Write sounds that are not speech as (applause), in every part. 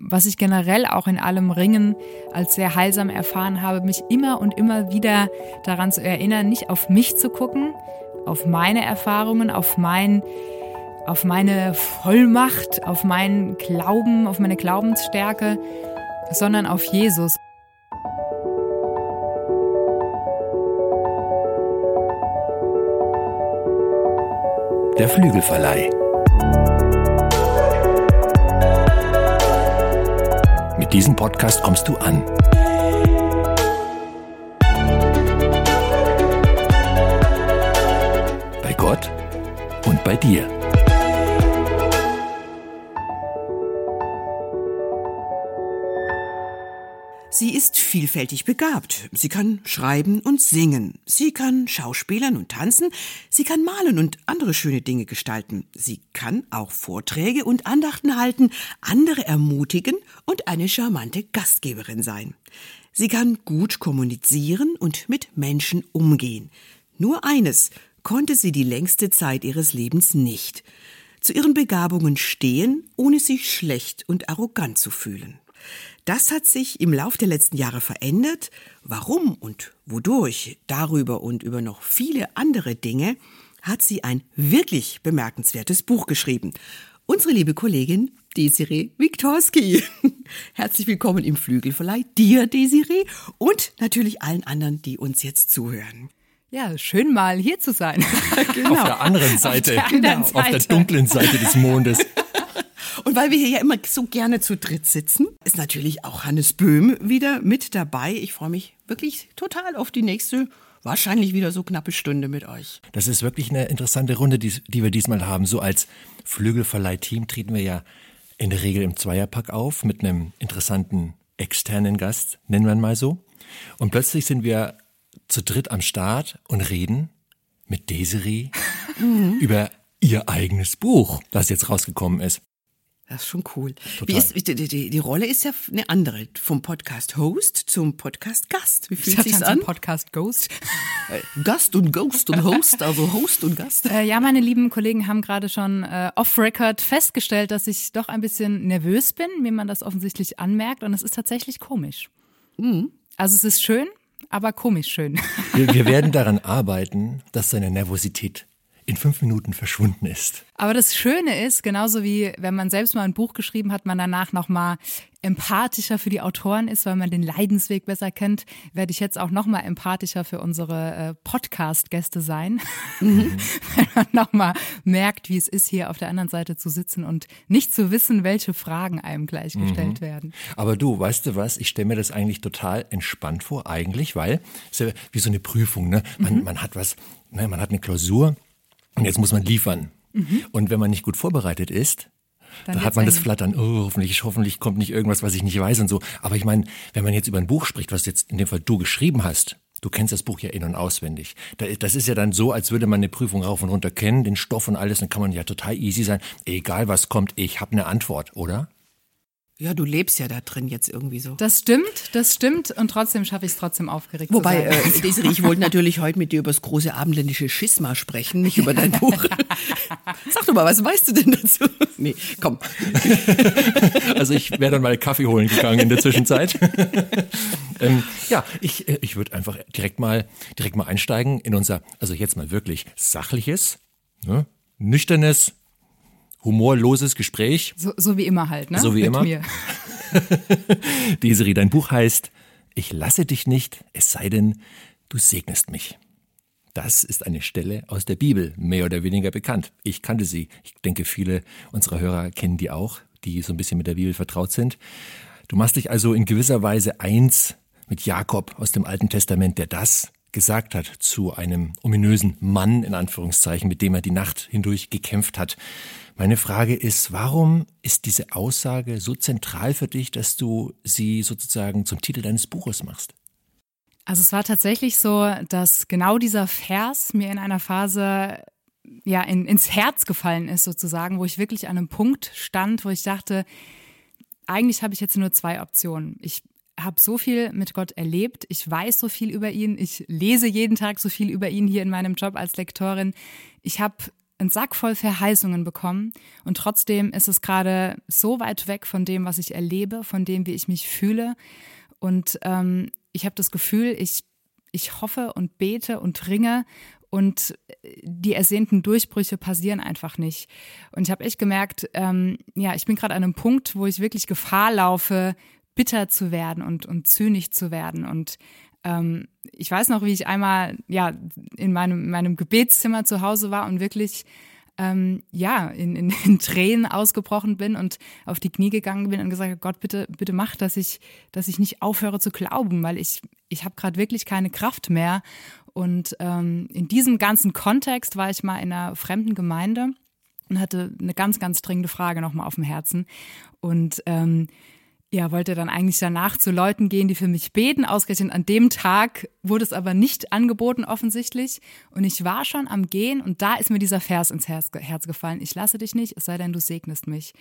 was ich generell auch in allem Ringen als sehr heilsam erfahren habe, mich immer und immer wieder daran zu erinnern, nicht auf mich zu gucken, auf meine Erfahrungen, auf mein auf meine Vollmacht, auf meinen Glauben, auf meine Glaubensstärke, sondern auf Jesus. Der Flügelverleih. Mit diesem Podcast kommst du an. Bei Gott und bei dir. Sie ist vielfältig begabt. Sie kann schreiben und singen. Sie kann schauspielern und tanzen. Sie kann malen und andere schöne Dinge gestalten. Sie kann auch Vorträge und Andachten halten, andere ermutigen und eine charmante Gastgeberin sein. Sie kann gut kommunizieren und mit Menschen umgehen. Nur eines konnte sie die längste Zeit ihres Lebens nicht. Zu ihren Begabungen stehen, ohne sich schlecht und arrogant zu fühlen. Das hat sich im Lauf der letzten Jahre verändert. Warum und wodurch, darüber und über noch viele andere Dinge, hat sie ein wirklich bemerkenswertes Buch geschrieben. Unsere liebe Kollegin Desiree Wiktorski. (laughs) Herzlich willkommen im Flügelverleih, dir Desiree und natürlich allen anderen, die uns jetzt zuhören. Ja, schön mal hier zu sein. (laughs) genau. Auf der anderen Seite, auf der, anderen Seite. Auf der dunklen Seite des Mondes. (laughs) Und weil wir hier ja immer so gerne zu dritt sitzen, ist natürlich auch Hannes Böhm wieder mit dabei. Ich freue mich wirklich total auf die nächste wahrscheinlich wieder so knappe Stunde mit euch. Das ist wirklich eine interessante Runde, die, die wir diesmal haben. So als Flügelverleih-Team treten wir ja in der Regel im Zweierpack auf mit einem interessanten externen Gast, nennen wir ihn mal so. Und plötzlich sind wir zu dritt am Start und reden mit Desiree (laughs) über ihr eigenes Buch, das jetzt rausgekommen ist. Das ist schon cool. Total. Wie ist, die, die, die Rolle ist ja eine andere. Vom Podcast Host zum Podcast Gast. Wie fühlt sich an? Podcast Ghost. (laughs) Äh, Gast und Ghost und Host, also Host und Gast. Äh, ja, meine lieben Kollegen haben gerade schon äh, off-Record festgestellt, dass ich doch ein bisschen nervös bin, wie man das offensichtlich anmerkt. Und es ist tatsächlich komisch. Mhm. Also es ist schön, aber komisch schön. Wir, wir (laughs) werden daran arbeiten, dass seine Nervosität in fünf Minuten verschwunden ist. Aber das Schöne ist, genauso wie wenn man selbst mal ein Buch geschrieben hat, man danach nochmal empathischer für die Autoren ist, weil man den Leidensweg besser kennt, werde ich jetzt auch nochmal empathischer für unsere äh, Podcast-Gäste sein. Mhm. (laughs) weil man nochmal merkt, wie es ist, hier auf der anderen Seite zu sitzen und nicht zu wissen, welche Fragen einem gleich mhm. werden. Aber du, weißt du was, ich stelle mir das eigentlich total entspannt vor, eigentlich, weil es ist ja wie so eine Prüfung, ne? Man, mhm. man hat was, ne? man hat eine Klausur und jetzt muss man liefern. Mhm. Und wenn man nicht gut vorbereitet ist, dann, dann hat man das Flattern, oh, hoffentlich, hoffentlich kommt nicht irgendwas, was ich nicht weiß und so. Aber ich meine, wenn man jetzt über ein Buch spricht, was jetzt in dem Fall du geschrieben hast, du kennst das Buch ja in- und auswendig. Das ist ja dann so, als würde man eine Prüfung rauf und runter kennen, den Stoff und alles, dann kann man ja total easy sein. Egal was kommt, ich habe eine Antwort, oder? Ja, du lebst ja da drin jetzt irgendwie so. Das stimmt, das stimmt. Und trotzdem schaffe ich es trotzdem aufgeregt Wobei, zu sein. Äh, Desiree, ich wollte natürlich heute mit dir über das große abendländische Schisma sprechen, nicht über dein Buch. (laughs) Sag doch mal, was weißt du denn dazu? Nee, komm. (laughs) Also ich wäre dann mal Kaffee holen gegangen in der Zwischenzeit. (laughs) ähm, ja, ich, äh, ich würde einfach direkt mal, direkt mal einsteigen in unser, also jetzt mal wirklich sachliches, ne, nüchternes, humorloses Gespräch. So, so wie immer halt, ne? So wie Mit immer. Mir. (laughs) Desiree, dein Buch heißt Ich lasse dich nicht, es sei denn, du segnest mich. Das ist eine Stelle aus der Bibel, mehr oder weniger bekannt. Ich kannte sie. Ich denke, viele unserer Hörer kennen die auch, die so ein bisschen mit der Bibel vertraut sind. Du machst dich also in gewisser Weise eins mit Jakob aus dem Alten Testament, der das gesagt hat zu einem ominösen Mann, in Anführungszeichen, mit dem er die Nacht hindurch gekämpft hat. Meine Frage ist, warum ist diese Aussage so zentral für dich, dass du sie sozusagen zum Titel deines Buches machst? Also es war tatsächlich so, dass genau dieser Vers mir in einer Phase ja in, ins Herz gefallen ist sozusagen, wo ich wirklich an einem Punkt stand, wo ich dachte, eigentlich habe ich jetzt nur zwei Optionen. Ich habe so viel mit Gott erlebt, ich weiß so viel über ihn, ich lese jeden Tag so viel über ihn hier in meinem Job als Lektorin. Ich habe einen Sack voll Verheißungen bekommen und trotzdem ist es gerade so weit weg von dem, was ich erlebe, von dem, wie ich mich fühle. Und ähm, ich habe das Gefühl, ich, ich hoffe und bete und ringe und die ersehnten Durchbrüche passieren einfach nicht. Und ich habe echt gemerkt, ähm, ja, ich bin gerade an einem Punkt, wo ich wirklich Gefahr laufe, bitter zu werden und, und zynisch zu werden. Und ähm, ich weiß noch, wie ich einmal ja in meinem, in meinem Gebetszimmer zu Hause war und wirklich ähm, ja in, in, in Tränen ausgebrochen bin und auf die Knie gegangen bin und gesagt habe, Gott bitte bitte mach, dass ich dass ich nicht aufhöre zu glauben, weil ich ich habe gerade wirklich keine Kraft mehr. Und ähm, in diesem ganzen Kontext war ich mal in einer fremden Gemeinde und hatte eine ganz ganz dringende Frage noch mal auf dem Herzen. Und ähm, ja, wollte dann eigentlich danach zu Leuten gehen, die für mich beten. Ausgerechnet an dem Tag wurde es aber nicht angeboten offensichtlich. Und ich war schon am Gehen und da ist mir dieser Vers ins Herz, Herz gefallen. Ich lasse dich nicht, es sei denn, du segnest mich.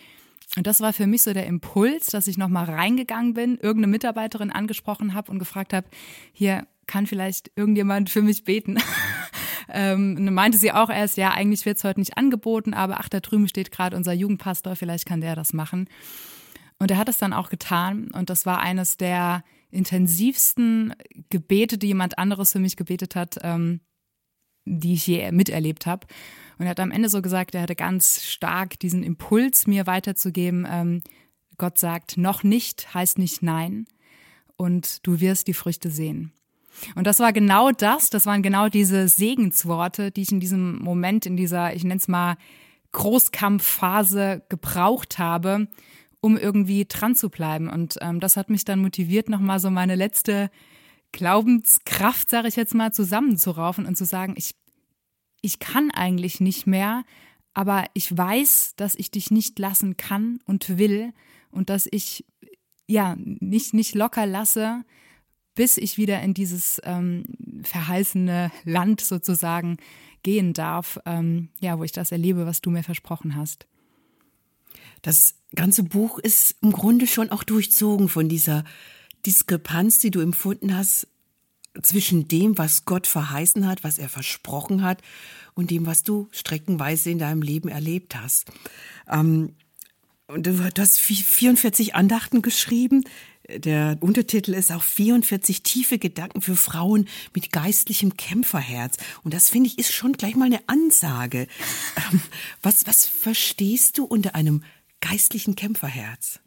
Und das war für mich so der Impuls, dass ich nochmal reingegangen bin, irgendeine Mitarbeiterin angesprochen habe und gefragt habe, hier kann vielleicht irgendjemand für mich beten. (laughs) ähm, meinte sie auch erst, ja, eigentlich wird es heute nicht angeboten, aber ach, da drüben steht gerade unser Jugendpastor, vielleicht kann der das machen. Und er hat es dann auch getan. Und das war eines der intensivsten Gebete, die jemand anderes für mich gebetet hat, ähm, die ich je miterlebt habe. Und er hat am Ende so gesagt, er hatte ganz stark diesen Impuls, mir weiterzugeben. Ähm, Gott sagt, noch nicht heißt nicht nein. Und du wirst die Früchte sehen. Und das war genau das, das waren genau diese Segensworte, die ich in diesem Moment, in dieser, ich nenne es mal, Großkampfphase gebraucht habe, um irgendwie dran zu bleiben. Und ähm, das hat mich dann motiviert, nochmal so meine letzte Glaubenskraft, sage ich jetzt mal, zusammenzuraufen und zu sagen, ich, ich kann eigentlich nicht mehr, aber ich weiß, dass ich dich nicht lassen kann und will und dass ich ja nicht, nicht locker lasse, bis ich wieder in dieses ähm, verheißene Land sozusagen gehen darf, ähm, ja, wo ich das erlebe, was du mir versprochen hast. Das ganze Buch ist im Grunde schon auch durchzogen von dieser Diskrepanz, die du empfunden hast zwischen dem, was Gott verheißen hat, was er versprochen hat und dem, was du streckenweise in deinem Leben erlebt hast. Ähm, und du hast 44 Andachten geschrieben. Der Untertitel ist auch 44 tiefe Gedanken für Frauen mit geistlichem Kämpferherz. Und das finde ich ist schon gleich mal eine Ansage. Ähm, was, was verstehst du unter einem geistlichen Kämpferherz.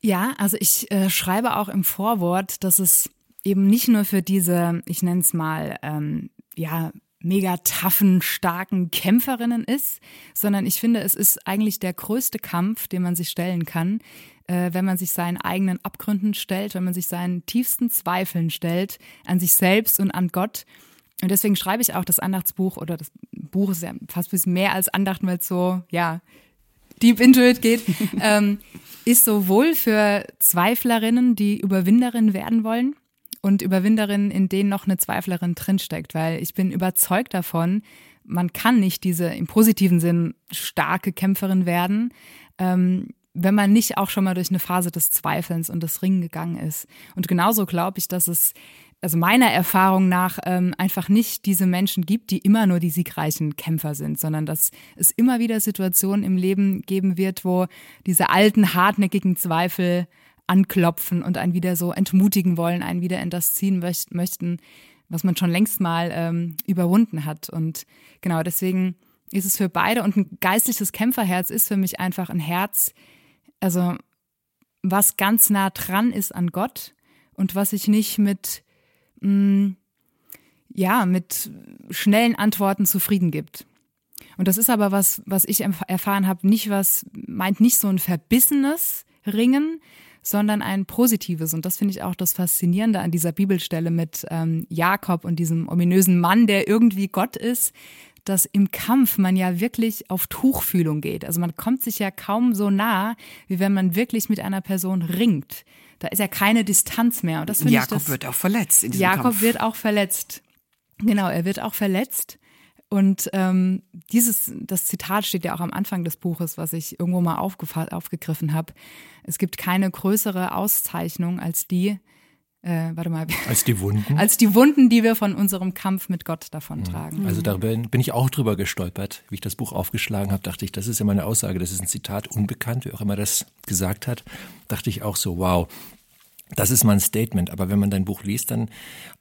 Ja, also ich äh, schreibe auch im Vorwort, dass es eben nicht nur für diese, ich nenne es mal, ähm, ja, mega taffen, starken Kämpferinnen ist, sondern ich finde, es ist eigentlich der größte Kampf, den man sich stellen kann, äh, wenn man sich seinen eigenen Abgründen stellt, wenn man sich seinen tiefsten Zweifeln stellt, an sich selbst und an Gott. Und deswegen schreibe ich auch das Andachtsbuch oder das Buch ist ja fast ein bisschen mehr als Andachten, weil es so, ja, deep into it geht, (laughs) ähm, ist sowohl für Zweiflerinnen, die Überwinderinnen werden wollen und Überwinderinnen, in denen noch eine Zweiflerin drinsteckt, weil ich bin überzeugt davon, man kann nicht diese im positiven Sinn starke Kämpferin werden, ähm, wenn man nicht auch schon mal durch eine Phase des Zweifelns und des Ringen gegangen ist. Und genauso glaube ich, dass es also meiner Erfahrung nach ähm, einfach nicht diese Menschen gibt, die immer nur die siegreichen Kämpfer sind, sondern dass es immer wieder Situationen im Leben geben wird, wo diese alten, hartnäckigen Zweifel anklopfen und einen wieder so entmutigen wollen, einen wieder in das ziehen möcht möchten, was man schon längst mal ähm, überwunden hat. Und genau deswegen ist es für beide und ein geistliches Kämpferherz ist für mich einfach ein Herz, also was ganz nah dran ist an Gott und was ich nicht mit mh, mm, ja, mit schnellen Antworten zufrieden gibt. Und das ist aber was, was ich erfahren habe, nicht was, meint nicht so ein verbissenes Ringen, sondern ein positives. Und das finde ich auch das Faszinierende an dieser Bibelstelle mit ähm, Jakob und diesem ominösen Mann, der irgendwie Gott ist, dass im Kampf man ja wirklich auf Tuchfühlung geht. Also man kommt sich ja kaum so nah, wie wenn man wirklich mit einer Person ringt. Da ist ja keine Distanz mehr. Und das finde Jakob ich, das, wird auch verletzt. In diesem Jakob Kampf. wird auch verletzt. Genau, er wird auch verletzt. Und ähm, dieses, das Zitat steht ja auch am Anfang des Buches, was ich irgendwo mal aufgegriffen habe. Es gibt keine größere Auszeichnung als die, äh, warte mal. (laughs) Als die Wunden? Als die Wunden, die wir von unserem Kampf mit Gott davontragen. Also da bin ich auch drüber gestolpert. Wie ich das Buch aufgeschlagen habe, dachte ich, das ist ja meine Aussage, das ist ein Zitat, unbekannt, wie auch immer das gesagt hat. Dachte ich auch so, wow, das ist mal ein Statement. Aber wenn man dein Buch liest, dann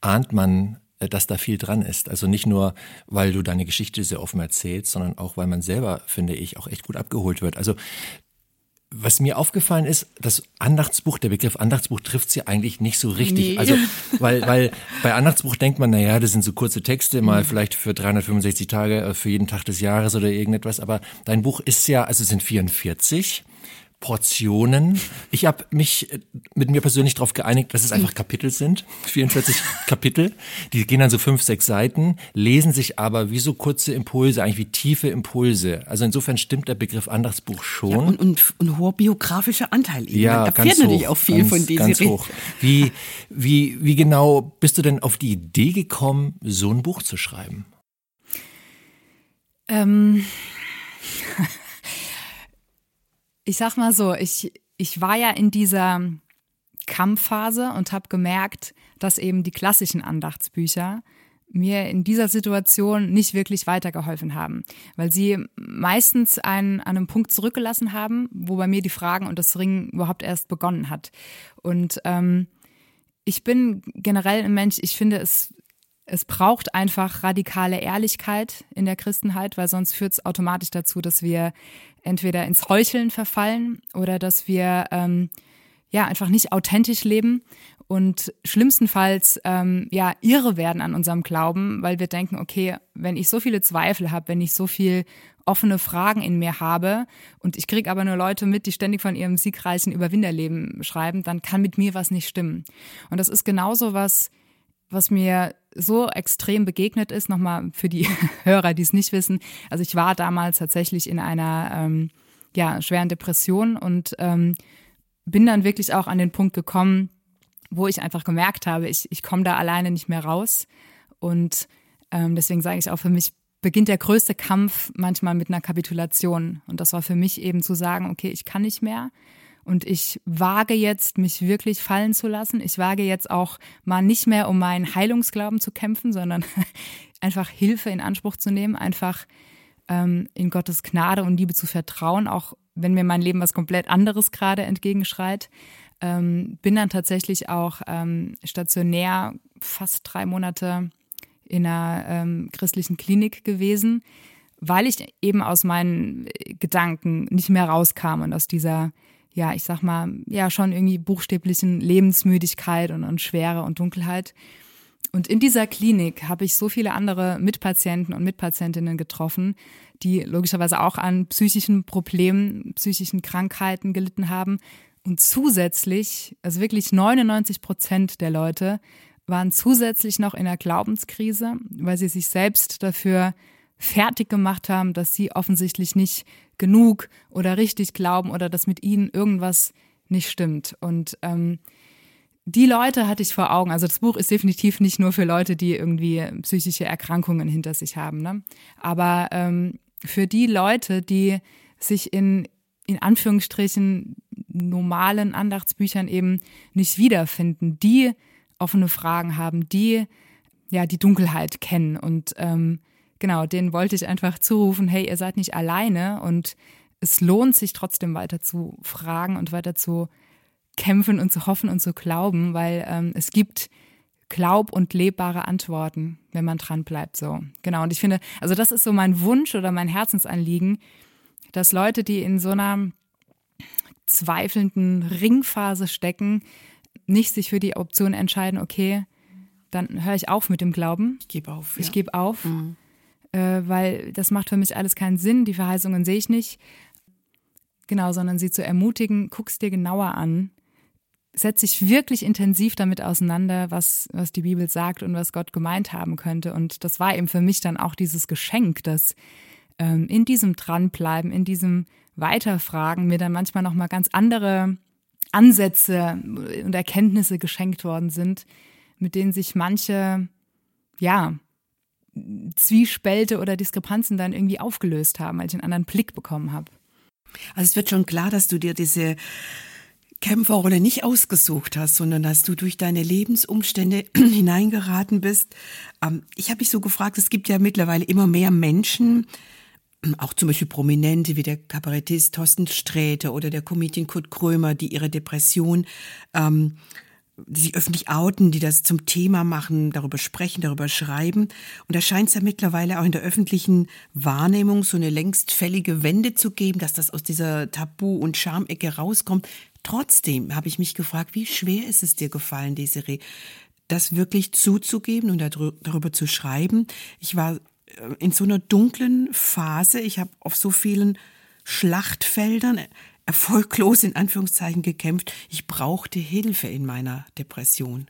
ahnt man, äh, dass da viel dran ist. Also nicht nur, weil du deine Geschichte sehr offen erzählst, sondern auch, weil man selber, finde ich, auch echt gut abgeholt wird. Also was mir aufgefallen ist, das Andachtsbuch, der Begriff Andachtsbuch trifft sie eigentlich nicht so richtig. Nee. Also, (laughs) weil, weil bei Andachtsbuch denkt man, na ja, das sind so kurze Texte, mal vielleicht für 365 Tage, äh, für jeden Tag des Jahres oder irgendetwas. Aber dein Buch ist ja, also es sind 44 Portionen. Ich habe mich äh, mit mir persönlich darauf geeinigt, dass es einfach Kapitel sind. (laughs) 44 Kapitel. Die gehen dann so fünf, sechs Seiten, lesen sich aber wie so kurze Impulse, eigentlich wie tiefe Impulse. Also insofern stimmt der Begriff Andachtsbuch schon. Ja, und, und, und hoher biografischer Anteil. eben. Ja, Man ganz hoch, auch viel ganz, von Desiree. Ganz hoch. Wie, wie, wie genau bist du denn auf die Idee gekommen, so ein Buch zu schreiben? Ähm, (laughs) ich sag mal so, ich, ich war ja in dieser Kampfphase und habe gemerkt, dass eben die klassischen Andachtsbücher mir in dieser Situation nicht wirklich weitergeholfen haben, weil sie meistens einen, an einem Punkt zurückgelassen haben, wo bei mir die Fragen und das Ringen überhaupt erst begonnen hat. Und ähm, ich bin generell ein Mensch, ich finde es es braucht einfach radikale Ehrlichkeit in der Christenheit, weil sonst führt es automatisch dazu, dass wir entweder ins Heucheln verfallen oder dass wir ähm, ja einfach nicht authentisch leben und schlimmstenfalls ähm, ja irre werden an unserem Glauben, weil wir denken, okay, wenn ich so viele Zweifel habe, wenn ich so viel offene Fragen in mir habe und ich kriege aber nur Leute mit, die ständig von ihrem siegreichen Überwinderleben schreiben, dann kann mit mir was nicht stimmen. Und das ist genauso was, was mir so extrem begegnet ist, nochmal für die (laughs) Hörer, die es nicht wissen. Also ich war damals tatsächlich in einer ähm, ja, schweren Depression und ähm, bin dann wirklich auch an den Punkt gekommen, wo ich einfach gemerkt habe, ich, ich komme da alleine nicht mehr raus. Und ähm, deswegen sage ich auch, für mich beginnt der größte Kampf manchmal mit einer Kapitulation. Und das war für mich eben zu sagen, okay, ich kann nicht mehr. Und ich wage jetzt, mich wirklich fallen zu lassen. Ich wage jetzt auch mal nicht mehr um meinen Heilungsglauben zu kämpfen, sondern (laughs) einfach Hilfe in Anspruch zu nehmen, einfach ähm, in Gottes Gnade und Liebe zu vertrauen, auch wenn mir mein Leben was komplett anderes gerade entgegenschreit. Ähm, bin dann tatsächlich auch ähm, stationär fast drei Monate in einer ähm, christlichen Klinik gewesen, weil ich eben aus meinen Gedanken nicht mehr rauskam und aus dieser ja, ich sag mal, ja, schon irgendwie buchstäblichen Lebensmüdigkeit und, und Schwere und Dunkelheit. Und in dieser Klinik habe ich so viele andere Mitpatienten und Mitpatientinnen getroffen, die logischerweise auch an psychischen Problemen, psychischen Krankheiten gelitten haben. Und zusätzlich, also wirklich 99 Prozent der Leute waren zusätzlich noch in der Glaubenskrise, weil sie sich selbst dafür fertig gemacht haben, dass sie offensichtlich nicht genug oder richtig glauben oder dass mit ihnen irgendwas nicht stimmt. Und ähm, die Leute hatte ich vor Augen. Also das Buch ist definitiv nicht nur für Leute, die irgendwie psychische Erkrankungen hinter sich haben. Ne? Aber ähm, für die Leute, die sich in in Anführungsstrichen normalen Andachtsbüchern eben nicht wiederfinden, die offene Fragen haben, die ja die Dunkelheit kennen und ähm, genau, denen wollte ich einfach zurufen, hey, ihr seid nicht alleine und es lohnt sich trotzdem weiter zu fragen und weiter zu kämpfen und zu hoffen und zu glauben, weil ähm, es gibt glaub- und lebbare Antworten, wenn man dran bleibt. So, genau. Und ich finde, also das ist so mein Wunsch oder mein Herzensanliegen, dass Leute, die in so einer zweifelnden Ringphase stecken, nicht sich für die Option entscheiden, okay, dann höre ich auf mit dem Glauben. Ich gebe auf. Ich ja. gebe auf, äh, weil das macht für mich alles keinen Sinn. Die Verheißungen sehe ich nicht. Genau, sondern sie zu ermutigen, guck's dir genauer an. Setz dich wirklich intensiv damit auseinander, was, was die Bibel sagt und was Gott gemeint haben könnte. Und das war eben für mich dann auch dieses Geschenk, dass ähm, in diesem Dranbleiben, in diesem Weiterfragen mir dann manchmal nochmal ganz andere Ansätze und Erkenntnisse geschenkt worden sind, mit denen sich manche, ja, Zwiespälte oder Diskrepanzen dann irgendwie aufgelöst haben, weil ich einen anderen Blick bekommen habe. Also es wird schon klar, dass du dir diese Kämpferrolle nicht ausgesucht hast, sondern dass du durch deine Lebensumstände (clears throat) hineingeraten bist. Ähm, ich habe mich so gefragt, es gibt ja mittlerweile immer mehr Menschen, (clears throat) auch zum Beispiel Prominente wie der Kabarettist Thorsten Sträter oder der Comedian Kurt Krömer, die ihre Depression ähm, die sich öffentlich outen, die das zum Thema machen, darüber sprechen, darüber schreiben. Und da scheint es ja mittlerweile auch in der öffentlichen Wahrnehmung so eine längst fällige Wende zu geben, dass das aus dieser Tabu- und Schamecke rauskommt. Trotzdem habe ich mich gefragt, wie schwer ist es dir gefallen, Desiree, das wirklich zuzugeben und darüber zu schreiben? Ich war äh, in so einer dunklen Phase. Ich habe auf so vielen Schlachtfeldern erfolglos in Anführungszeichen gekämpft. Ich brauchte Hilfe in meiner Depression.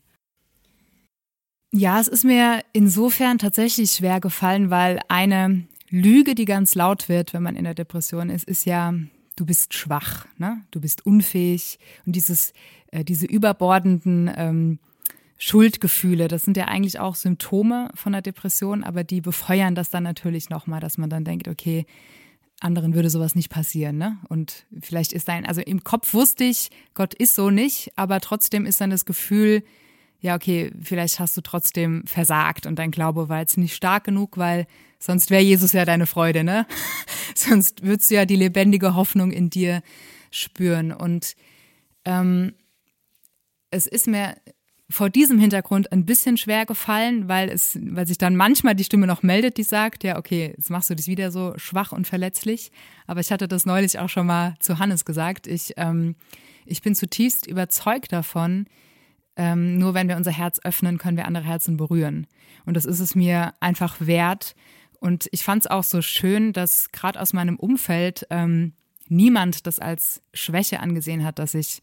Ja, es ist mir insofern tatsächlich schwer gefallen, weil eine Lüge, die ganz laut wird, wenn man in der Depression ist, ist ja, du bist schwach, ne? du bist unfähig und dieses, äh, diese überbordenden ähm, Schuldgefühle, das sind ja eigentlich auch Symptome von der Depression, aber die befeuern das dann natürlich nochmal, dass man dann denkt, okay, anderen würde sowas nicht passieren, ne? Und vielleicht ist dein, also im Kopf wusste ich, Gott ist so nicht, aber trotzdem ist dann das Gefühl, ja, okay, vielleicht hast du trotzdem versagt und dein Glaube war jetzt nicht stark genug, weil sonst wäre Jesus ja deine Freude, ne? (laughs) sonst würdest du ja die lebendige Hoffnung in dir spüren. Und ähm, es ist mir vor diesem Hintergrund ein bisschen schwer gefallen, weil es, weil sich dann manchmal die Stimme noch meldet, die sagt, ja, okay, jetzt machst du dich wieder so schwach und verletzlich. Aber ich hatte das neulich auch schon mal zu Hannes gesagt. Ich, ähm, ich bin zutiefst überzeugt davon, ähm, nur wenn wir unser Herz öffnen, können wir andere Herzen berühren. Und das ist es mir einfach wert. Und ich fand es auch so schön, dass gerade aus meinem Umfeld ähm, niemand das als Schwäche angesehen hat, dass ich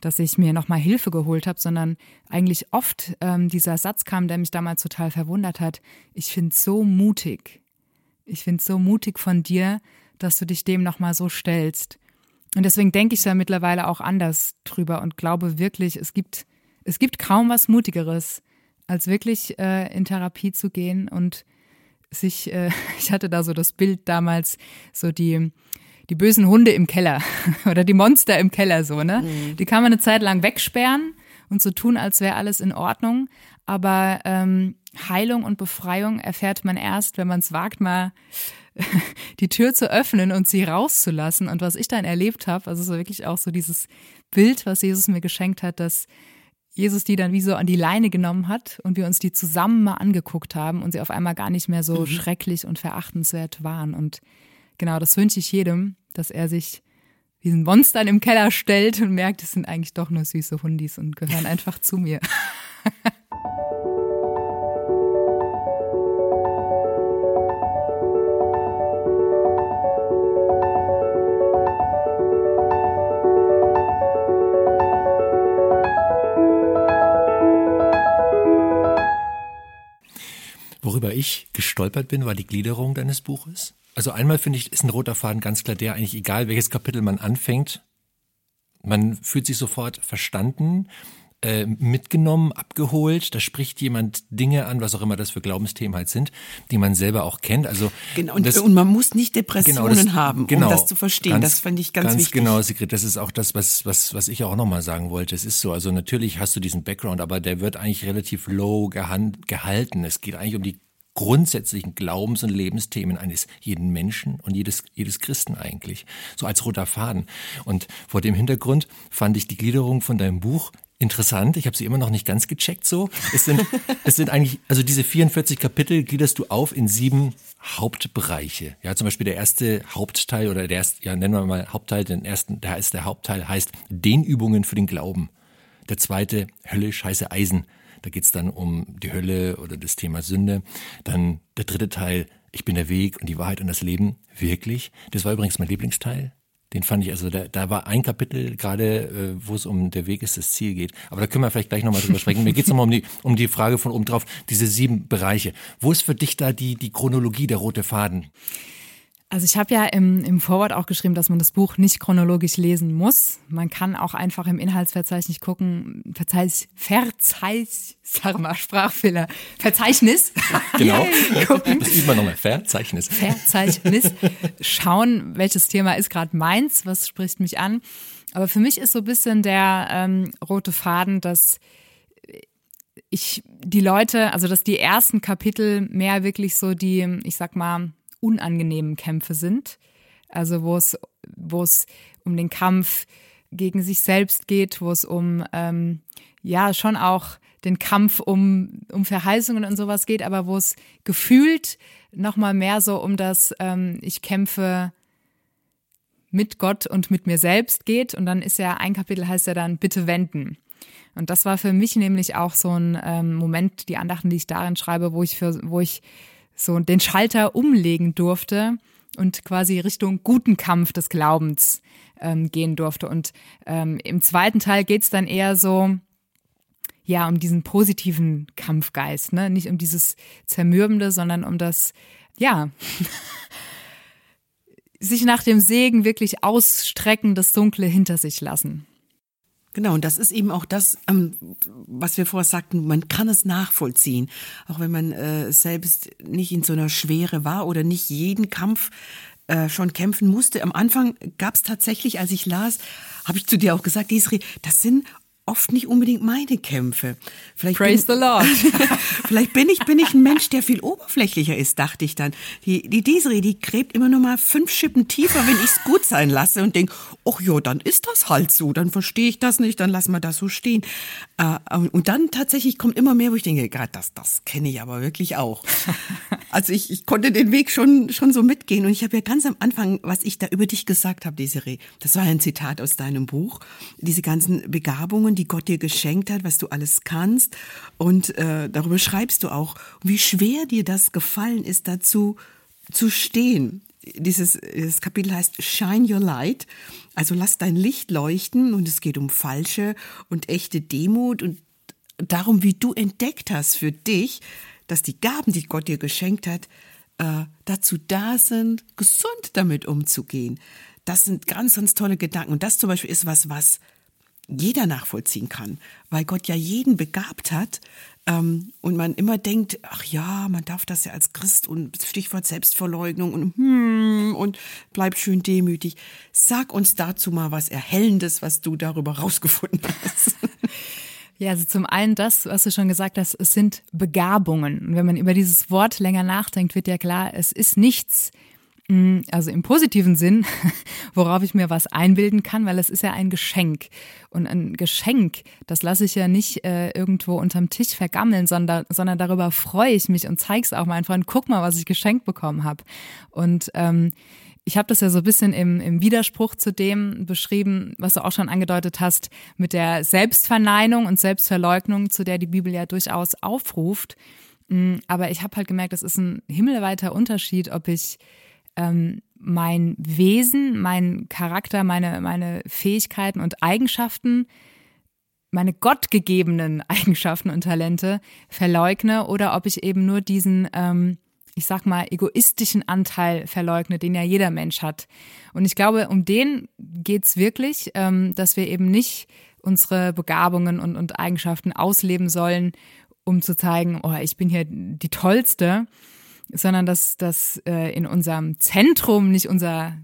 dass ich mir nochmal Hilfe geholt habe, sondern eigentlich oft ähm, dieser Satz kam, der mich damals total verwundert hat. Ich finde so mutig. Ich finde so mutig von dir, dass du dich dem nochmal so stellst. Und deswegen denke ich da mittlerweile auch anders drüber und glaube wirklich, es gibt, es gibt kaum was Mutigeres, als wirklich äh, in Therapie zu gehen und sich, äh, (laughs) ich hatte da so das Bild damals, so die, die bösen Hunde im Keller (laughs) oder die Monster im Keller so, ne? Mhm. Die kann man eine Zeit lang wegsperren und so tun, als wäre alles in Ordnung. Aber ähm, Heilung und Befreiung erfährt man erst, wenn man es wagt, mal (laughs) die Tür zu öffnen und sie rauszulassen. Und was ich dann erlebt habe, also so wirklich auch so dieses Bild, was Jesus mir geschenkt hat, dass Jesus die dann wie so an die Leine genommen hat und wir uns die zusammen mal angeguckt haben und sie auf einmal gar nicht mehr so mhm. schrecklich und verachtenswert waren. Und genau, das wünsche ich jedem, dass er sich diesen Monstern im Keller stellt und merkt, es sind eigentlich doch nur süße Hundis und gehören (laughs) einfach zu mir. Worüber ich gestolpert bin, war die Gliederung deines Buches. Also einmal finde ich, ist ein roter Faden ganz klar der, eigentlich egal welches Kapitel man anfängt, man fühlt sich sofort verstanden, äh, mitgenommen, abgeholt. Da spricht jemand Dinge an, was auch immer das für Glaubensthemen halt sind, die man selber auch kennt. Also genau, und, das, und man muss nicht Depressionen genau, das, haben, um genau, das zu verstehen. Ganz, das fand ich ganz, ganz wichtig. Genau, Sigrid, das ist auch das, was, was, was ich auch nochmal sagen wollte. Es ist so, also natürlich hast du diesen Background, aber der wird eigentlich relativ low gehalten. Es geht eigentlich um die grundsätzlichen Glaubens- und Lebensthemen eines jeden Menschen und jedes, jedes Christen eigentlich. So als roter Faden. Und vor dem Hintergrund fand ich die Gliederung von deinem Buch interessant. Ich habe sie immer noch nicht ganz gecheckt so. Es sind, (laughs) es sind eigentlich, also diese 44 Kapitel gliederst du auf in sieben Hauptbereiche. Ja, zum Beispiel der erste Hauptteil oder der erste, ja, nennen wir mal Hauptteil, den ersten, da ist der Hauptteil heißt Dehnübungen für den Glauben. Der zweite höllisch heiße Eisen. Da geht's dann um die Hölle oder das Thema Sünde. Dann der dritte Teil, ich bin der Weg und die Wahrheit und das Leben. Wirklich. Das war übrigens mein Lieblingsteil. Den fand ich, also da, da war ein Kapitel gerade, äh, wo es um der Weg ist, das Ziel geht. Aber da können wir vielleicht gleich nochmal drüber sprechen. Mir geht's nochmal um die, um die Frage von oben drauf, diese sieben Bereiche. Wo ist für dich da die, die Chronologie, der rote Faden? Also ich habe ja im, im Vorwort auch geschrieben, dass man das Buch nicht chronologisch lesen muss. Man kann auch einfach im Inhaltsverzeichnis gucken, Verzeich, Verzeich, sag mal, Sprachfehler, Verzeichnis. Genau, (laughs) gucken. das üben wir nochmal, Verzeichnis. Verzeichnis, schauen, welches Thema ist gerade meins, was spricht mich an. Aber für mich ist so ein bisschen der ähm, rote Faden, dass ich die Leute, also dass die ersten Kapitel mehr wirklich so die, ich sag mal, unangenehmen Kämpfe sind. Also wo es, wo es um den Kampf gegen sich selbst geht, wo es um ähm, ja schon auch den Kampf um, um Verheißungen und sowas geht, aber wo es gefühlt nochmal mehr so um das, ähm, ich kämpfe mit Gott und mit mir selbst geht. Und dann ist ja ein Kapitel heißt ja dann bitte wenden. Und das war für mich nämlich auch so ein ähm, Moment, die Andachten, die ich darin schreibe, wo ich für, wo ich so den Schalter umlegen durfte und quasi Richtung guten Kampf des Glaubens ähm, gehen durfte. Und ähm, im zweiten Teil geht's dann eher so, ja, um diesen positiven Kampfgeist, ne? Nicht um dieses Zermürbende, sondern um das, ja, (laughs) sich nach dem Segen wirklich ausstrecken, das Dunkle hinter sich lassen. Genau, und das ist eben auch das, ähm, was wir vorher sagten, man kann es nachvollziehen, auch wenn man äh, selbst nicht in so einer Schwere war oder nicht jeden Kampf äh, schon kämpfen musste. Am Anfang gab es tatsächlich, als ich las, habe ich zu dir auch gesagt, Desiree, das sind oft nicht unbedingt meine Kämpfe. Vielleicht Praise bin, the Lord. (laughs) vielleicht bin ich, bin ich ein Mensch, der viel oberflächlicher ist, dachte ich dann. Die, die Desiree, die gräbt immer noch mal fünf Schippen tiefer, wenn ich es gut sein lasse und denke, ach ja, dann ist das halt so, dann verstehe ich das nicht, dann lassen wir das so stehen. Äh, und dann tatsächlich kommt immer mehr, wo ich denke, das, das kenne ich aber wirklich auch. (laughs) Also ich, ich konnte den Weg schon, schon so mitgehen und ich habe ja ganz am Anfang, was ich da über dich gesagt habe, Desiree, das war ein Zitat aus deinem Buch, diese ganzen Begabungen, die Gott dir geschenkt hat, was du alles kannst. Und äh, darüber schreibst du auch, wie schwer dir das gefallen ist, dazu zu stehen. Dieses, dieses Kapitel heißt Shine Your Light, also lass dein Licht leuchten und es geht um falsche und echte Demut und darum, wie du entdeckt hast für dich, dass die Gaben, die Gott dir geschenkt hat, äh, dazu da sind, gesund damit umzugehen. Das sind ganz, ganz tolle Gedanken. Und das zum Beispiel ist was, was jeder nachvollziehen kann, weil Gott ja jeden begabt hat ähm, und man immer denkt, ach ja, man darf das ja als Christ und Stichwort Selbstverleugnung und hm, und bleib schön demütig. Sag uns dazu mal was Erhellendes, was du darüber rausgefunden hast. (laughs) Ja, also zum einen das, was du schon gesagt hast, es sind Begabungen. Und wenn man über dieses Wort länger nachdenkt, wird ja klar, es ist nichts, Mm, also im positiven Sinn, (laughs) worauf ich mir was einbilden kann, weil es ist ja ein Geschenk. Und ein Geschenk, das lasse ich ja nicht äh, irgendwo unterm Tisch vergammeln, sondern, sondern darüber freue ich mich und zeige es auch meinen Freunden, guck mal, was ich geschenkt bekommen habe. Und ähm, ich habe das ja so ein bisschen im, im Widerspruch zu dem beschrieben, was du auch schon angedeutet hast, mit der Selbstverneinung und Selbstverleugnung, zu der die Bibel ja durchaus aufruft. Mm, aber ich habe halt gemerkt, es ist ein himmelweiter Unterschied, ob ich ähm, mein Wesen, mein Charakter, meine, meine Fähigkeiten und Eigenschaften, meine gottgegebenen (laughs) Eigenschaften und Talente verleugne oder ob ich eben nur diesen, ähm, ich sag mal, egoistischen Anteil verleugne, den ja jeder Mensch hat. Und ich glaube, um den geht's wirklich, ähm, dass wir eben nicht unsere Begabungen und, und Eigenschaften ausleben sollen, um zu zeigen, oh, ich bin hier die Tollste, sondern dass das äh, in unserem Zentrum nicht unser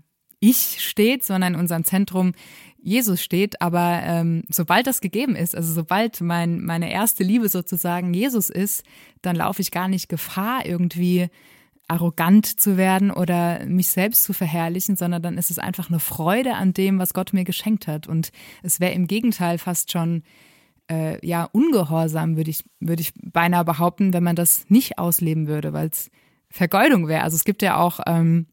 Ich steht, sondern in unserem Zentrum Jesus steht. Aber ähm, sobald das gegeben ist, also sobald mein, meine erste Liebe sozusagen Jesus ist, dann laufe ich gar nicht Gefahr, irgendwie arrogant zu werden oder mich selbst zu verherrlichen, sondern dann ist es einfach eine Freude an dem, was Gott mir geschenkt hat. Und es wäre im Gegenteil fast schon äh, ja ungehorsam, würde ich, würde ich beinahe behaupten, wenn man das nicht ausleben würde, weil es Vergeudung wäre. Also es gibt ja auch ähm,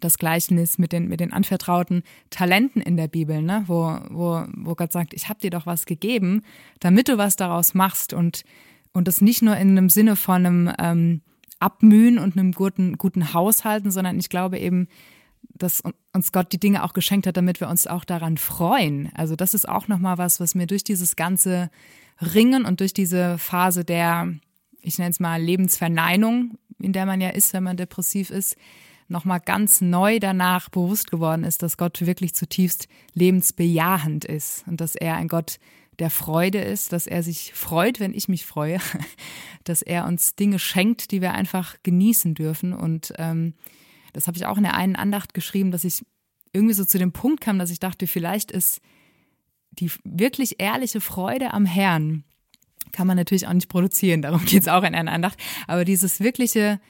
das Gleichnis mit den, mit den anvertrauten Talenten in der Bibel, ne? wo, wo, wo Gott sagt, ich habe dir doch was gegeben, damit du was daraus machst und, und das nicht nur in einem Sinne von einem ähm, Abmühen und einem guten, guten Haushalten, sondern ich glaube eben, dass uns Gott die Dinge auch geschenkt hat, damit wir uns auch daran freuen. Also das ist auch nochmal was, was mir durch dieses ganze Ringen und durch diese Phase der, ich nenne es mal Lebensverneinung, in der man ja ist, wenn man depressiv ist, nochmal ganz neu danach bewusst geworden ist, dass Gott wirklich zutiefst lebensbejahend ist und dass er ein Gott der Freude ist, dass er sich freut, wenn ich mich freue, (laughs) dass er uns Dinge schenkt, die wir einfach genießen dürfen. Und ähm, das habe ich auch in der einen Andacht geschrieben, dass ich irgendwie so zu dem Punkt kam, dass ich dachte, vielleicht ist die wirklich ehrliche Freude am Herrn, kann man natürlich auch nicht produzieren, darum geht es auch in einer Andacht, aber dieses wirkliche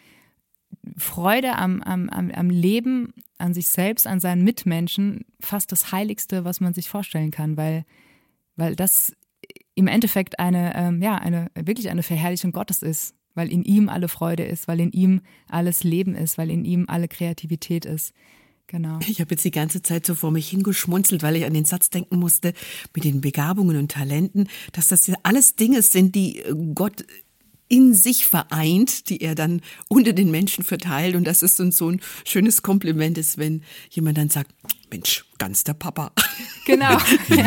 Freude am, am, am Leben, an sich selbst, an seinen Mitmenschen, fast das Heiligste, was man sich vorstellen kann, weil, weil das im Endeffekt eine, ähm, ja, eine, wirklich eine Verherrlichung Gottes ist, weil in ihm alle Freude ist, weil in ihm alles Leben ist, weil in ihm alle Kreativität ist. Genau. Ich habe jetzt die ganze Zeit so vor mich hingeschmunzelt, weil ich an den Satz denken musste mit den Begabungen und Talenten, dass das ja alles Dinge sind, die Gott in sich vereint, die er dann unter den Menschen verteilt. Und das ist uns so ein schönes Kompliment ist, wenn jemand dann sagt, Mensch, ganz der Papa. Genau.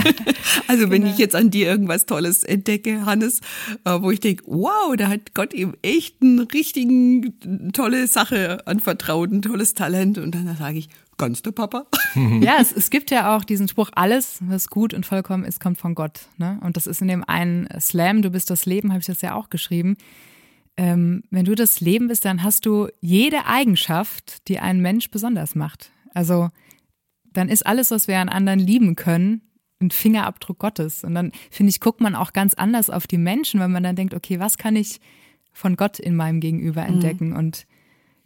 (laughs) also wenn genau. ich jetzt an dir irgendwas Tolles entdecke, Hannes, äh, wo ich denke, wow, da hat Gott ihm echt einen richtigen tolle Sache anvertraut, ein tolles Talent. Und dann sage ich, ganz der Papa. (laughs) Ja, es, es gibt ja auch diesen Spruch, alles, was gut und vollkommen ist, kommt von Gott. Ne? Und das ist in dem einen Slam, du bist das Leben, habe ich das ja auch geschrieben. Ähm, wenn du das Leben bist, dann hast du jede Eigenschaft, die einen Mensch besonders macht. Also dann ist alles, was wir an anderen lieben können, ein Fingerabdruck Gottes. Und dann, finde ich, guckt man auch ganz anders auf die Menschen, wenn man dann denkt, okay, was kann ich von Gott in meinem Gegenüber mhm. entdecken? Mhm. Und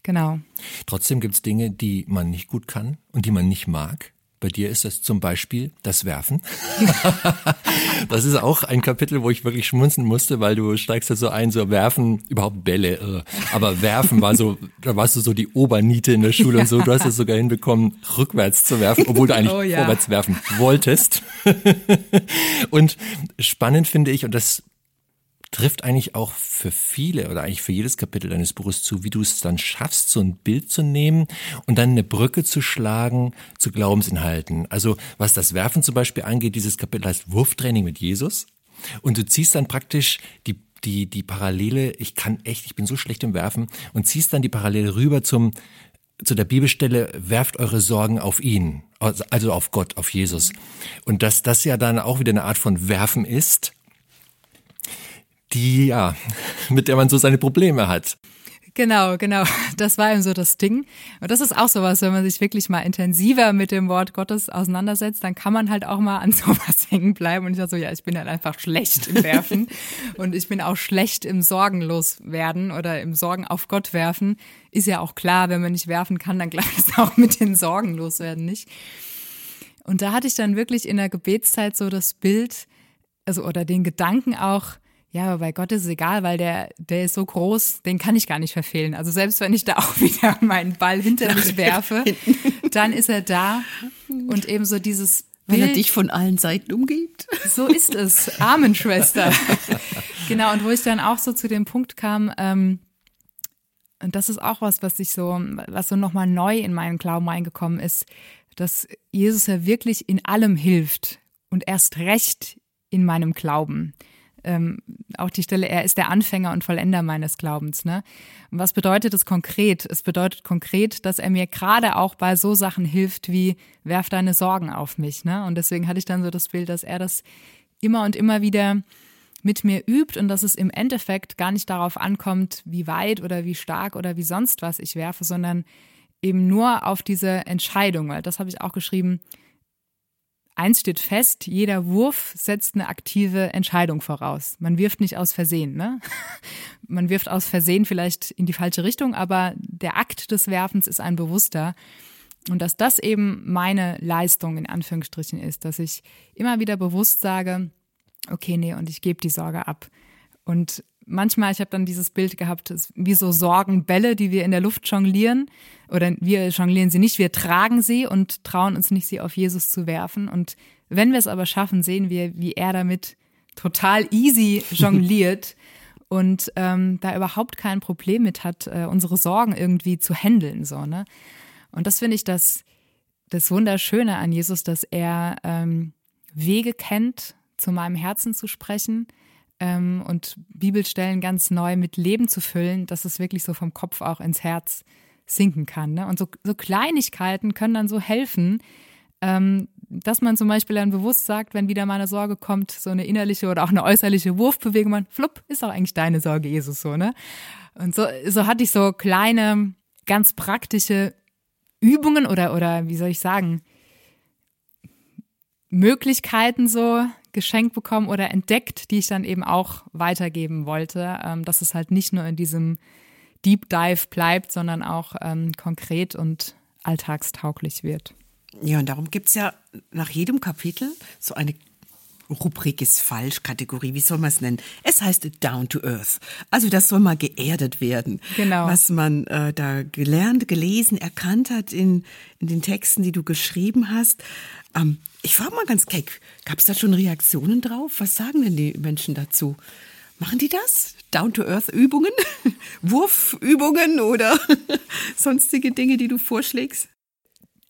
Genau. Trotzdem gibt es Dinge, die man nicht gut kann und die man nicht mag. Bei dir ist das zum Beispiel das Werfen. (laughs) das ist auch ein Kapitel, wo ich wirklich schmunzen musste, weil du steigst da so ein, so werfen, überhaupt Bälle, äh, aber werfen war so, da warst du so die Oberniete in der Schule und so. Du hast es sogar hinbekommen, rückwärts zu werfen, obwohl du (laughs) eigentlich oh, ja. vorwärts werfen wolltest. (laughs) und spannend finde ich, und das trifft eigentlich auch für viele oder eigentlich für jedes Kapitel deines Buches zu, wie du es dann schaffst, so ein Bild zu nehmen und dann eine Brücke zu schlagen zu Glaubensinhalten. Also was das Werfen zum Beispiel angeht, dieses Kapitel heißt Wurftraining mit Jesus. Und du ziehst dann praktisch die die, die Parallele, ich kann echt, ich bin so schlecht im Werfen und ziehst dann die Parallele rüber zum, zu der Bibelstelle, werft eure Sorgen auf ihn, also auf Gott, auf Jesus. Und dass das ja dann auch wieder eine Art von Werfen ist, die, ja, mit der man so seine Probleme hat. Genau, genau. Das war eben so das Ding. Und das ist auch sowas, wenn man sich wirklich mal intensiver mit dem Wort Gottes auseinandersetzt, dann kann man halt auch mal an (laughs) sowas hängen bleiben. Und ich war so, ja, ich bin halt einfach schlecht im Werfen. (laughs) und ich bin auch schlecht im Sorgenlos werden oder im Sorgen auf Gott werfen. Ist ja auch klar, wenn man nicht werfen kann, dann gleich ist (laughs) auch mit den Sorgen loswerden nicht. Und da hatte ich dann wirklich in der Gebetszeit so das Bild, also oder den Gedanken auch, ja, aber bei Gott ist es egal, weil der, der ist so groß, den kann ich gar nicht verfehlen. Also selbst wenn ich da (laughs) auch wieder meinen Ball hinter mich werfe, dann ist er da und eben so dieses Bild, Weil er dich von allen Seiten umgibt. So ist es. Amen, Schwester. (laughs) genau, und wo ich dann auch so zu dem Punkt kam, ähm, und das ist auch was, was ich so, was so nochmal neu in meinen Glauben reingekommen ist, dass Jesus ja wirklich in allem hilft und erst recht in meinem Glauben ähm, auch die Stelle, er ist der Anfänger und Vollender meines Glaubens. Ne? Und was bedeutet das konkret? Es bedeutet konkret, dass er mir gerade auch bei so Sachen hilft wie, werf deine Sorgen auf mich. Ne? Und deswegen hatte ich dann so das Bild, dass er das immer und immer wieder mit mir übt und dass es im Endeffekt gar nicht darauf ankommt, wie weit oder wie stark oder wie sonst was ich werfe, sondern eben nur auf diese Entscheidung, weil das habe ich auch geschrieben, Eins steht fest, jeder Wurf setzt eine aktive Entscheidung voraus. Man wirft nicht aus Versehen, ne? (laughs) Man wirft aus Versehen vielleicht in die falsche Richtung, aber der Akt des Werfens ist ein bewusster. Und dass das eben meine Leistung in Anführungsstrichen ist, dass ich immer wieder bewusst sage, okay, nee, und ich gebe die Sorge ab. Und manchmal, ich habe dann dieses Bild gehabt, wie so Sorgenbälle, die wir in der Luft jonglieren. Oder wir jonglieren sie nicht, wir tragen sie und trauen uns nicht, sie auf Jesus zu werfen. Und wenn wir es aber schaffen, sehen wir, wie er damit total easy (laughs) jongliert und ähm, da überhaupt kein Problem mit hat, äh, unsere Sorgen irgendwie zu handeln. So, ne? Und das finde ich das, das Wunderschöne an Jesus, dass er ähm, Wege kennt, zu meinem Herzen zu sprechen ähm, und Bibelstellen ganz neu mit Leben zu füllen, dass es wirklich so vom Kopf auch ins Herz sinken kann. Ne? Und so, so Kleinigkeiten können dann so helfen, ähm, dass man zum Beispiel dann bewusst sagt, wenn wieder mal eine Sorge kommt, so eine innerliche oder auch eine äußerliche Wurfbewegung, man, flupp, ist auch eigentlich deine Sorge, Jesus, so, ne? Und so, so hatte ich so kleine, ganz praktische Übungen oder, oder wie soll ich sagen, Möglichkeiten so geschenkt bekommen oder entdeckt, die ich dann eben auch weitergeben wollte, ähm, dass es halt nicht nur in diesem Deep Dive bleibt, sondern auch ähm, konkret und alltagstauglich wird. Ja, und darum gibt es ja nach jedem Kapitel so eine Rubrik ist falsch, Kategorie, wie soll man es nennen? Es heißt Down to Earth. Also das soll mal geerdet werden. Genau. Was man äh, da gelernt, gelesen, erkannt hat in, in den Texten, die du geschrieben hast. Ähm, ich frage mal ganz keck, gab es da schon Reaktionen drauf? Was sagen denn die Menschen dazu? Machen die das? Down-to-Earth-Übungen? (laughs) Wurfübungen oder (laughs) sonstige Dinge, die du vorschlägst?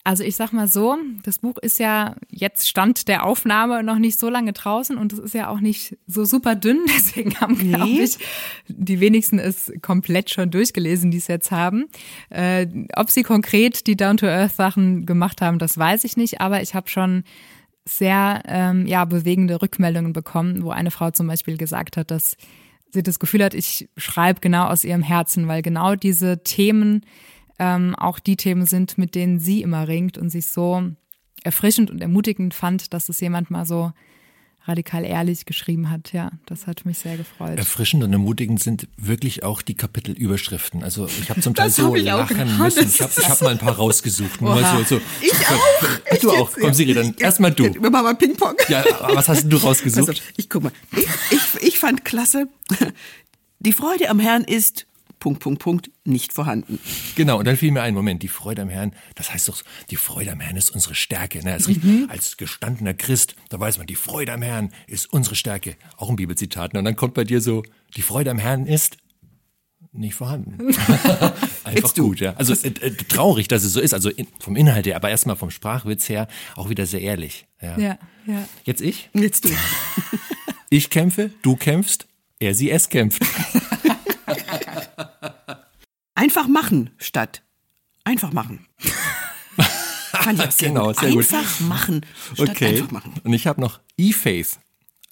Also ich sag mal so, das Buch ist ja jetzt Stand der Aufnahme noch nicht so lange draußen und es ist ja auch nicht so super dünn, (laughs) deswegen haben, nee. glaube ich, die wenigsten es komplett schon durchgelesen, die es jetzt haben. Äh, ob sie konkret die Down-to-Earth-Sachen gemacht haben, das weiß ich nicht, aber ich habe schon sehr ähm, ja, bewegende Rückmeldungen bekommen, wo eine Frau zum Beispiel gesagt hat, dass sie das Gefühl hat, ich schreibe genau aus ihrem Herzen, weil genau diese Themen ähm, auch die Themen sind, mit denen sie immer ringt und sich so erfrischend und ermutigend fand, dass es jemand mal so radikal ehrlich geschrieben hat. Ja, das hat mich sehr gefreut. Erfrischend und ermutigend sind wirklich auch die Kapitelüberschriften. Also ich habe zum Teil (laughs) das so lachen müssen. Ich habe hab mal ein paar rausgesucht. Nur so, so. Ich auch. Du auch. Komm, Siri, dann erstmal du. Wir machen mal Ping-Pong. Ja, was hast du rausgesucht? Also, ich guck mal. Ich, ich, ich fand klasse. Die Freude am Herrn ist Punkt, Punkt, Punkt, nicht vorhanden. Genau, und dann fiel mir ein, Moment, die Freude am Herrn, das heißt doch, die Freude am Herrn ist unsere Stärke. Ne? Das mhm. Als gestandener Christ, da weiß man, die Freude am Herrn ist unsere Stärke. Auch ein Bibelzitat. Ne? Und dann kommt bei dir so, die Freude am Herrn ist nicht vorhanden. (laughs) Einfach gut, ja. Also äh, äh, traurig, dass es so ist, also in, vom Inhalt her, aber erstmal vom Sprachwitz her auch wieder sehr ehrlich. Ja, ja. ja. Jetzt ich? Jetzt du. ich kämpfe, du kämpfst, er, sie, es kämpft. (laughs) Einfach machen statt einfach machen. (laughs) Fand ich sehr genau, gut. Sehr einfach gut. machen statt okay. einfach machen. Und ich habe noch E-Faith.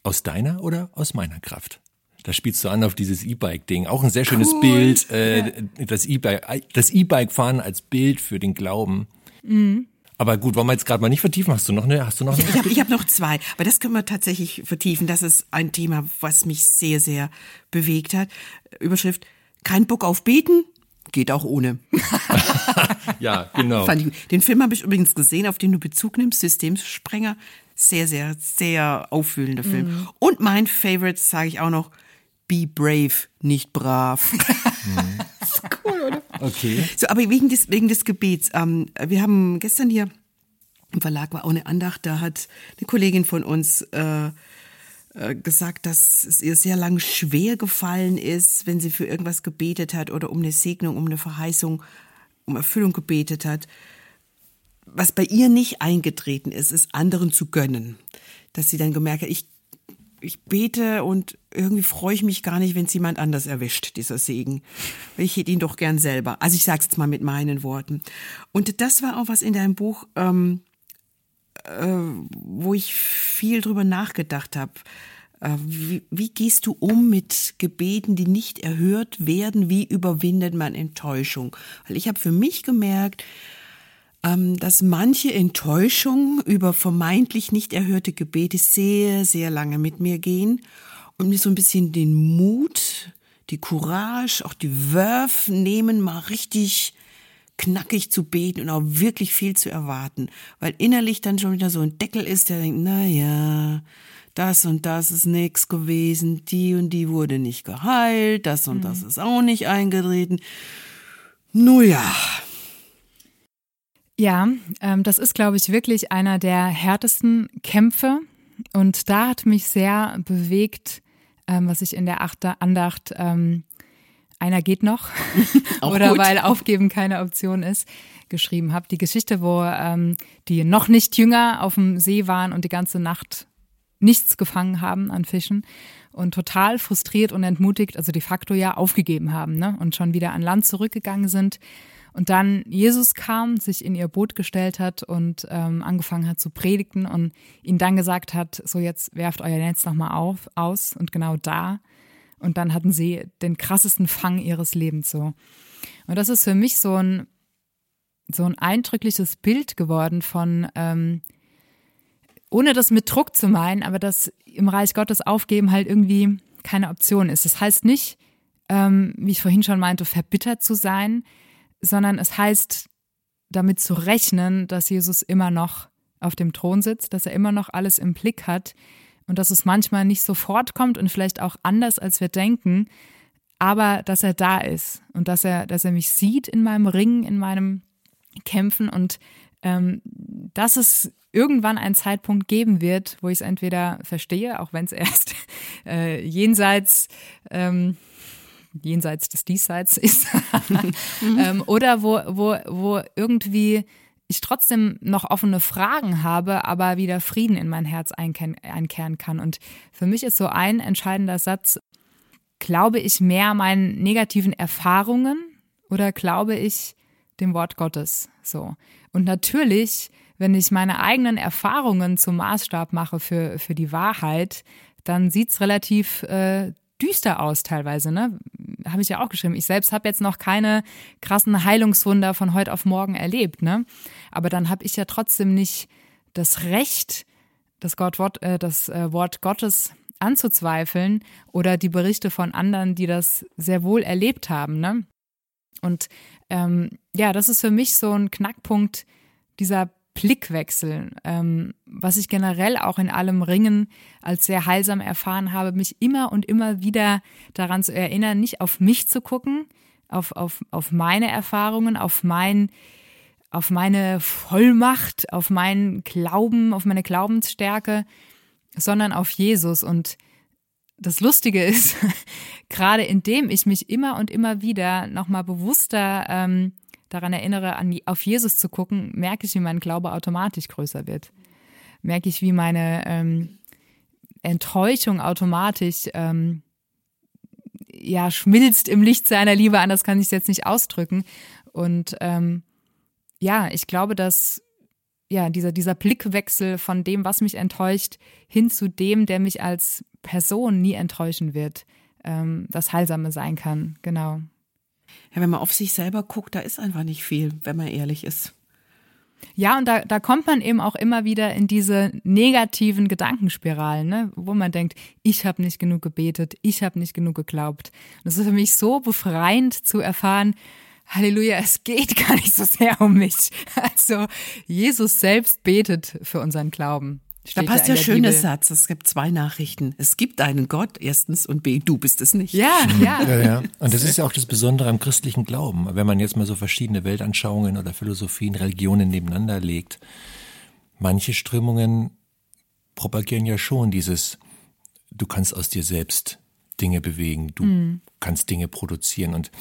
Aus deiner oder aus meiner Kraft? Da spielst du an auf dieses E-Bike-Ding. Auch ein sehr schönes cool. Bild. Äh, ja. Das E-Bike, das E-Bike-Fahren als Bild für den Glauben. Mhm. Aber gut, wollen wir jetzt gerade mal nicht vertiefen? Hast du noch eine? Hast du noch eine? Ich habe hab noch zwei, aber das können wir tatsächlich vertiefen. Das ist ein Thema, was mich sehr, sehr bewegt hat. Überschrift: Kein Bock auf Beten, geht auch ohne. (laughs) ja, genau. Den Film habe ich übrigens gesehen, auf den du Bezug nimmst, Systemsprenger. Sehr, sehr, sehr auffühlender Film. Mhm. Und mein Favorite sage ich auch noch, Be brave, nicht brav. (laughs) Mhm. cool, oder? Okay. So, aber wegen des, wegen des Gebets. Ähm, wir haben gestern hier im Verlag war auch eine Andacht, da hat eine Kollegin von uns äh, äh, gesagt, dass es ihr sehr lang schwer gefallen ist, wenn sie für irgendwas gebetet hat oder um eine Segnung, um eine Verheißung, um Erfüllung gebetet hat. Was bei ihr nicht eingetreten ist, ist anderen zu gönnen. Dass sie dann gemerkt hat, ich, ich bete und irgendwie freue ich mich gar nicht, wenn es jemand anders erwischt, dieser Segen. Ich hätte ihn doch gern selber. Also ich sage es jetzt mal mit meinen Worten. Und das war auch was in deinem Buch, ähm, äh, wo ich viel drüber nachgedacht habe. Äh, wie, wie, gehst du um mit Gebeten, die nicht erhört werden? Wie überwindet man Enttäuschung? Weil ich habe für mich gemerkt, ähm, dass manche Enttäuschung über vermeintlich nicht erhörte Gebete sehr, sehr lange mit mir gehen und mir so ein bisschen den Mut, die Courage, auch die Wurf nehmen, mal richtig knackig zu beten und auch wirklich viel zu erwarten, weil innerlich dann schon wieder so ein Deckel ist, der denkt, na ja, das und das ist nichts gewesen, die und die wurde nicht geheilt, das und mhm. das ist auch nicht eingetreten. Nun ja. Ja, ähm, das ist, glaube ich, wirklich einer der härtesten Kämpfe. Und da hat mich sehr bewegt, ähm, was ich in der Achter Andacht ähm, einer geht noch (laughs) oder gut. weil aufgeben keine Option ist, geschrieben habe. Die Geschichte, wo ähm, die noch nicht jünger auf dem See waren und die ganze Nacht nichts gefangen haben an Fischen und total frustriert und entmutigt, also de facto ja aufgegeben haben ne? und schon wieder an Land zurückgegangen sind. Und dann Jesus kam, sich in ihr Boot gestellt hat und ähm, angefangen hat zu predigen und ihnen dann gesagt hat, so jetzt werft euer Netz nochmal auf, aus und genau da und dann hatten sie den krassesten Fang ihres Lebens so. Und das ist für mich so ein, so ein eindrückliches Bild geworden von ähm, ohne das mit Druck zu meinen, aber dass im Reich Gottes aufgeben halt irgendwie keine Option ist. Das heißt nicht, ähm, wie ich vorhin schon meinte, verbittert zu sein, sondern es heißt, damit zu rechnen, dass Jesus immer noch auf dem Thron sitzt, dass er immer noch alles im Blick hat und dass es manchmal nicht sofort kommt und vielleicht auch anders, als wir denken, aber dass er da ist und dass er, dass er mich sieht in meinem Ringen, in meinem Kämpfen und ähm, dass es irgendwann einen Zeitpunkt geben wird, wo ich es entweder verstehe, auch wenn es (laughs) erst äh, jenseits ähm, jenseits des Diesseits ist, (laughs) ähm, oder wo, wo, wo irgendwie ich trotzdem noch offene Fragen habe, aber wieder Frieden in mein Herz einkehren kann. Und für mich ist so ein entscheidender Satz, glaube ich mehr meinen negativen Erfahrungen oder glaube ich dem Wort Gottes? So. Und natürlich, wenn ich meine eigenen Erfahrungen zum Maßstab mache für, für die Wahrheit, dann sieht es relativ äh, düster aus teilweise, ne? Habe ich ja auch geschrieben. Ich selbst habe jetzt noch keine krassen Heilungswunder von heute auf morgen erlebt, ne? Aber dann habe ich ja trotzdem nicht das Recht, das, Gott, äh, das äh, Wort Gottes anzuzweifeln oder die Berichte von anderen, die das sehr wohl erlebt haben, ne? Und ähm, ja, das ist für mich so ein Knackpunkt dieser Blickwechsel, ähm, was ich generell auch in allem Ringen als sehr heilsam erfahren habe, mich immer und immer wieder daran zu erinnern, nicht auf mich zu gucken, auf, auf, auf meine Erfahrungen, auf mein, auf meine Vollmacht, auf meinen Glauben, auf meine Glaubensstärke, sondern auf Jesus. Und das Lustige ist, (laughs) gerade indem ich mich immer und immer wieder nochmal bewusster ähm, daran erinnere, an, auf Jesus zu gucken, merke ich, wie mein Glaube automatisch größer wird. Merke ich, wie meine ähm, Enttäuschung automatisch ähm, ja schmilzt im Licht seiner Liebe, anders kann ich es jetzt nicht ausdrücken. Und ähm, ja, ich glaube, dass ja, dieser, dieser Blickwechsel von dem, was mich enttäuscht, hin zu dem, der mich als Person nie enttäuschen wird, ähm, das Heilsame sein kann. Genau. Ja, wenn man auf sich selber guckt, da ist einfach nicht viel, wenn man ehrlich ist. Ja, und da, da kommt man eben auch immer wieder in diese negativen Gedankenspiralen, ne? wo man denkt, ich habe nicht genug gebetet, ich habe nicht genug geglaubt. Und das ist für mich so befreiend zu erfahren, Halleluja, es geht gar nicht so sehr um mich. (laughs) Also Jesus selbst betet für unseren Glauben. Da passt der schöne Bibel. Satz. Es gibt zwei Nachrichten. Es gibt einen Gott, erstens, und B, du bist es nicht. Ja, (laughs) ja. ja, ja. Und das ist ja auch das Besondere am christlichen Glauben. Wenn man jetzt mal so verschiedene Weltanschauungen oder Philosophien, Religionen nebeneinander legt, manche Strömungen propagieren ja schon dieses, du kannst aus dir selbst Dinge bewegen, du mhm. kannst Dinge produzieren. Und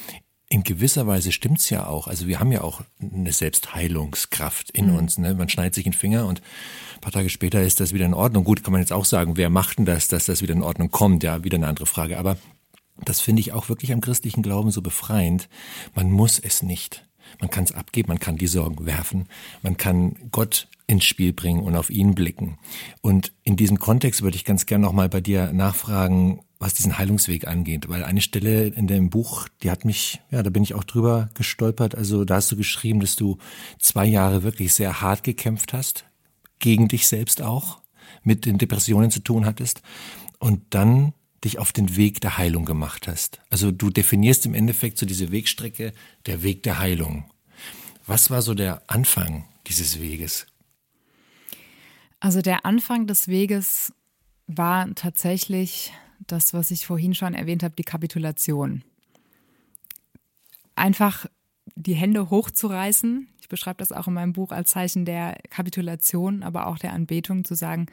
in gewisser Weise stimmt's ja auch. Also wir haben ja auch eine Selbstheilungskraft in mhm. uns. Ne? Man schneidet sich den Finger und ein paar Tage später ist das wieder in Ordnung. Gut, kann man jetzt auch sagen, wer macht denn das, dass das wieder in Ordnung kommt? Ja, wieder eine andere Frage. Aber das finde ich auch wirklich am christlichen Glauben so befreiend. Man muss es nicht. Man kann es abgeben, man kann die Sorgen werfen, man kann Gott ins Spiel bringen und auf ihn blicken. Und in diesem Kontext würde ich ganz gerne nochmal bei dir nachfragen, was diesen Heilungsweg angeht. Weil eine Stelle in dem Buch, die hat mich, ja, da bin ich auch drüber gestolpert. Also da hast du geschrieben, dass du zwei Jahre wirklich sehr hart gekämpft hast, gegen dich selbst auch, mit den Depressionen zu tun hattest und dann dich auf den Weg der Heilung gemacht hast. Also du definierst im Endeffekt so diese Wegstrecke, der Weg der Heilung. Was war so der Anfang dieses Weges? Also der Anfang des Weges war tatsächlich das, was ich vorhin schon erwähnt habe, die Kapitulation. Einfach die Hände hochzureißen. Ich beschreibe das auch in meinem Buch als Zeichen der Kapitulation, aber auch der Anbetung, zu sagen,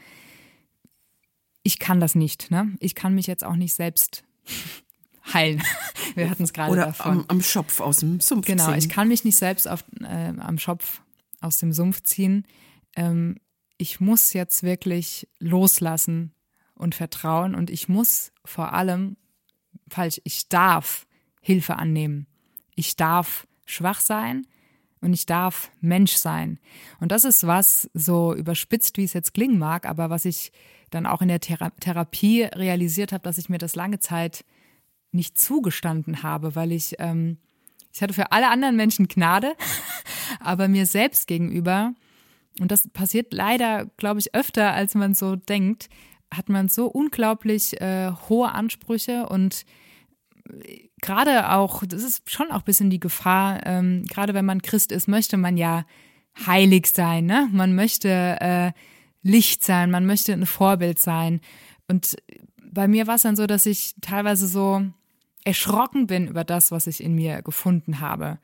ich kann das nicht. Ne? Ich kann mich jetzt auch nicht selbst (laughs) heilen. (laughs) Wir hatten es gerade Oder davon. Am, am Schopf aus dem Sumpf genau, ziehen. Genau, ich kann mich nicht selbst auf, äh, am Schopf aus dem Sumpf ziehen. Ähm, ich muss jetzt wirklich loslassen und Vertrauen und ich muss vor allem, falsch, ich darf Hilfe annehmen. Ich darf schwach sein und ich darf Mensch sein. Und das ist was, so überspitzt, wie es jetzt klingen mag, aber was ich dann auch in der Thera Therapie realisiert habe, dass ich mir das lange Zeit nicht zugestanden habe, weil ich, ähm, ich hatte für alle anderen Menschen Gnade, (laughs) aber mir selbst gegenüber und das passiert leider, glaube ich, öfter, als man so denkt, hat man so unglaublich äh, hohe Ansprüche und äh, gerade auch, das ist schon auch ein bisschen die Gefahr, ähm, gerade wenn man Christ ist, möchte man ja heilig sein, ne? Man möchte äh, Licht sein, man möchte ein Vorbild sein. Und bei mir war es dann so, dass ich teilweise so erschrocken bin über das, was ich in mir gefunden habe.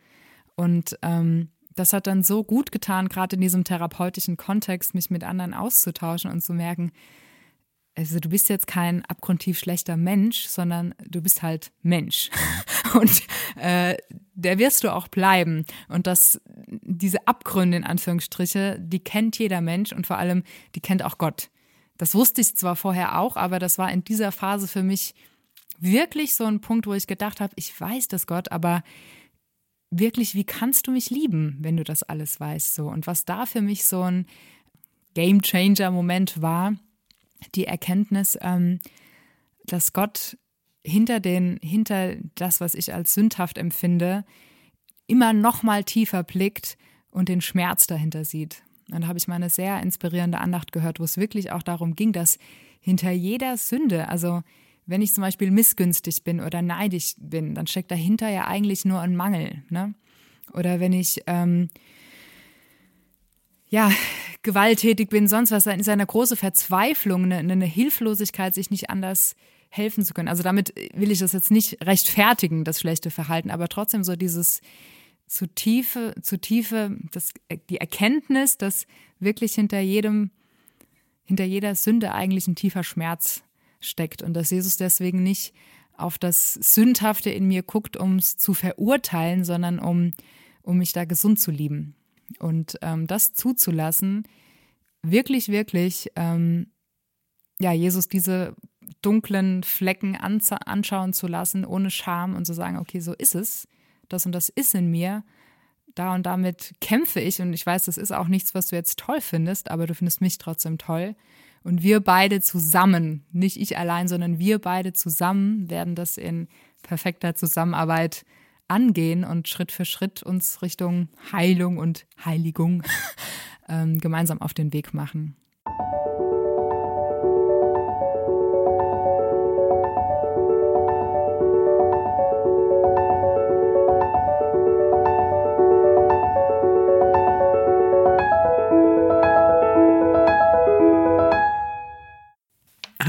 Und ähm, das hat dann so gut getan, gerade in diesem therapeutischen Kontext, mich mit anderen auszutauschen und zu merken, also du bist jetzt kein abgrundtief schlechter Mensch, sondern du bist halt Mensch. (laughs) Und äh, der wirst du auch bleiben. Und das, diese Abgründe in Anführungsstriche, die kennt jeder Mensch und vor allem, die kennt auch Gott. Das wusste ich zwar vorher auch, aber das war in dieser Phase für mich wirklich so ein Punkt, wo ich gedacht habe, ich weiß das Gott, aber wirklich, wie kannst du mich lieben, wenn du das alles weißt so? Und was da für mich so ein Game Changer Moment war, die Erkenntnis, ähm, dass Gott hinter den, hinter das, was ich als sündhaft empfinde, immer noch mal tiefer blickt und den Schmerz dahinter sieht. Und da habe ich mal eine sehr inspirierende Andacht gehört, wo es wirklich auch darum ging, dass hinter jeder Sünde, also wenn ich zum Beispiel missgünstig bin oder neidisch bin, dann steckt dahinter ja eigentlich nur ein Mangel. Ne? Oder wenn ich ähm, ja (laughs) gewalttätig bin, sonst was, dann ist eine große Verzweiflung, eine, eine Hilflosigkeit, sich nicht anders helfen zu können. Also damit will ich das jetzt nicht rechtfertigen, das schlechte Verhalten, aber trotzdem so dieses zu tiefe, zu tiefe, das, die Erkenntnis, dass wirklich hinter jedem, hinter jeder Sünde eigentlich ein tiefer Schmerz steckt und dass Jesus deswegen nicht auf das Sündhafte in mir guckt, um es zu verurteilen, sondern um, um mich da gesund zu lieben. Und ähm, das zuzulassen, wirklich, wirklich, ähm, ja, Jesus diese dunklen Flecken anschauen zu lassen, ohne Scham und zu sagen, okay, so ist es, das und das ist in mir, da und damit kämpfe ich und ich weiß, das ist auch nichts, was du jetzt toll findest, aber du findest mich trotzdem toll. Und wir beide zusammen, nicht ich allein, sondern wir beide zusammen werden das in perfekter Zusammenarbeit angehen und Schritt für Schritt uns Richtung Heilung und Heiligung (laughs) ähm, gemeinsam auf den Weg machen.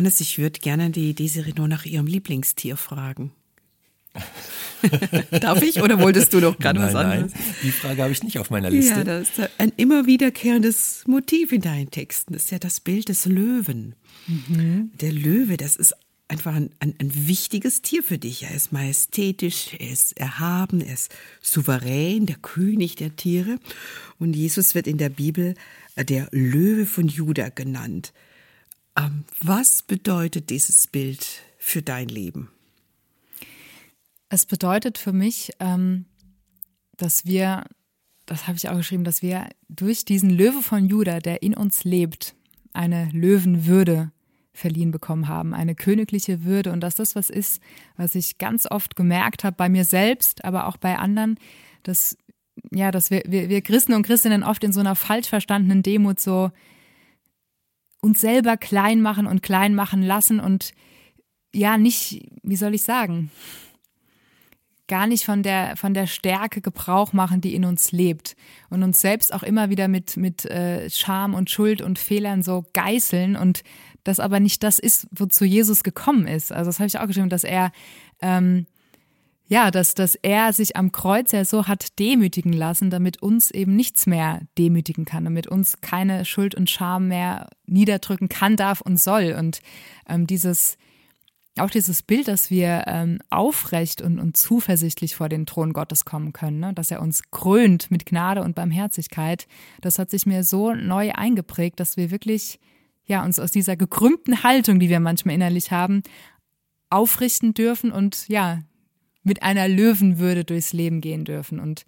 Hannes, ich würde gerne die Desiree nur nach ihrem Lieblingstier fragen. (laughs) Darf ich oder wolltest du doch gerade was anderes? Nein, die Frage habe ich nicht auf meiner Liste. Ja, das ist ein immer wiederkehrendes Motiv in deinen Texten. Das ist ja das Bild des Löwen. Mhm. Der Löwe, das ist einfach ein, ein, ein, wichtiges Tier für dich. Er ist majestätisch, er ist erhaben, er ist souverän, der König der Tiere. Und Jesus wird in der Bibel der Löwe von Juda genannt. Ähm, was bedeutet dieses Bild für dein Leben? Es bedeutet für mich, ähm, dass wir, das habe ich auch geschrieben, dass wir durch diesen Löwe von Juda, der in uns lebt, eine Löwenwürde verliehen bekommen haben, eine königliche Würde. Und dass das was ist, was ich ganz oft gemerkt habe bei mir selbst, aber auch bei anderen, dass ja, dass wir, wir, wir Christen und Christinnen oft in so einer falsch verstandenen Demut so uns selber klein machen und klein machen lassen und ja, nicht, wie soll ich sagen, gar nicht von der, von der Stärke Gebrauch machen, die in uns lebt und uns selbst auch immer wieder mit, mit äh, Scham und Schuld und Fehlern so geißeln und das aber nicht das ist, wozu Jesus gekommen ist. Also das habe ich auch geschrieben, dass er ähm, ja, dass, dass er sich am Kreuz ja so hat demütigen lassen, damit uns eben nichts mehr demütigen kann, damit uns keine Schuld und Scham mehr niederdrücken kann, darf und soll. Und ähm, dieses, auch dieses Bild, dass wir ähm, aufrecht und, und zuversichtlich vor den Thron Gottes kommen können, ne? dass er uns krönt mit Gnade und Barmherzigkeit, das hat sich mir so neu eingeprägt, dass wir wirklich ja, uns aus dieser gekrümmten Haltung, die wir manchmal innerlich haben, aufrichten dürfen und ja, mit einer Löwenwürde durchs Leben gehen dürfen. Und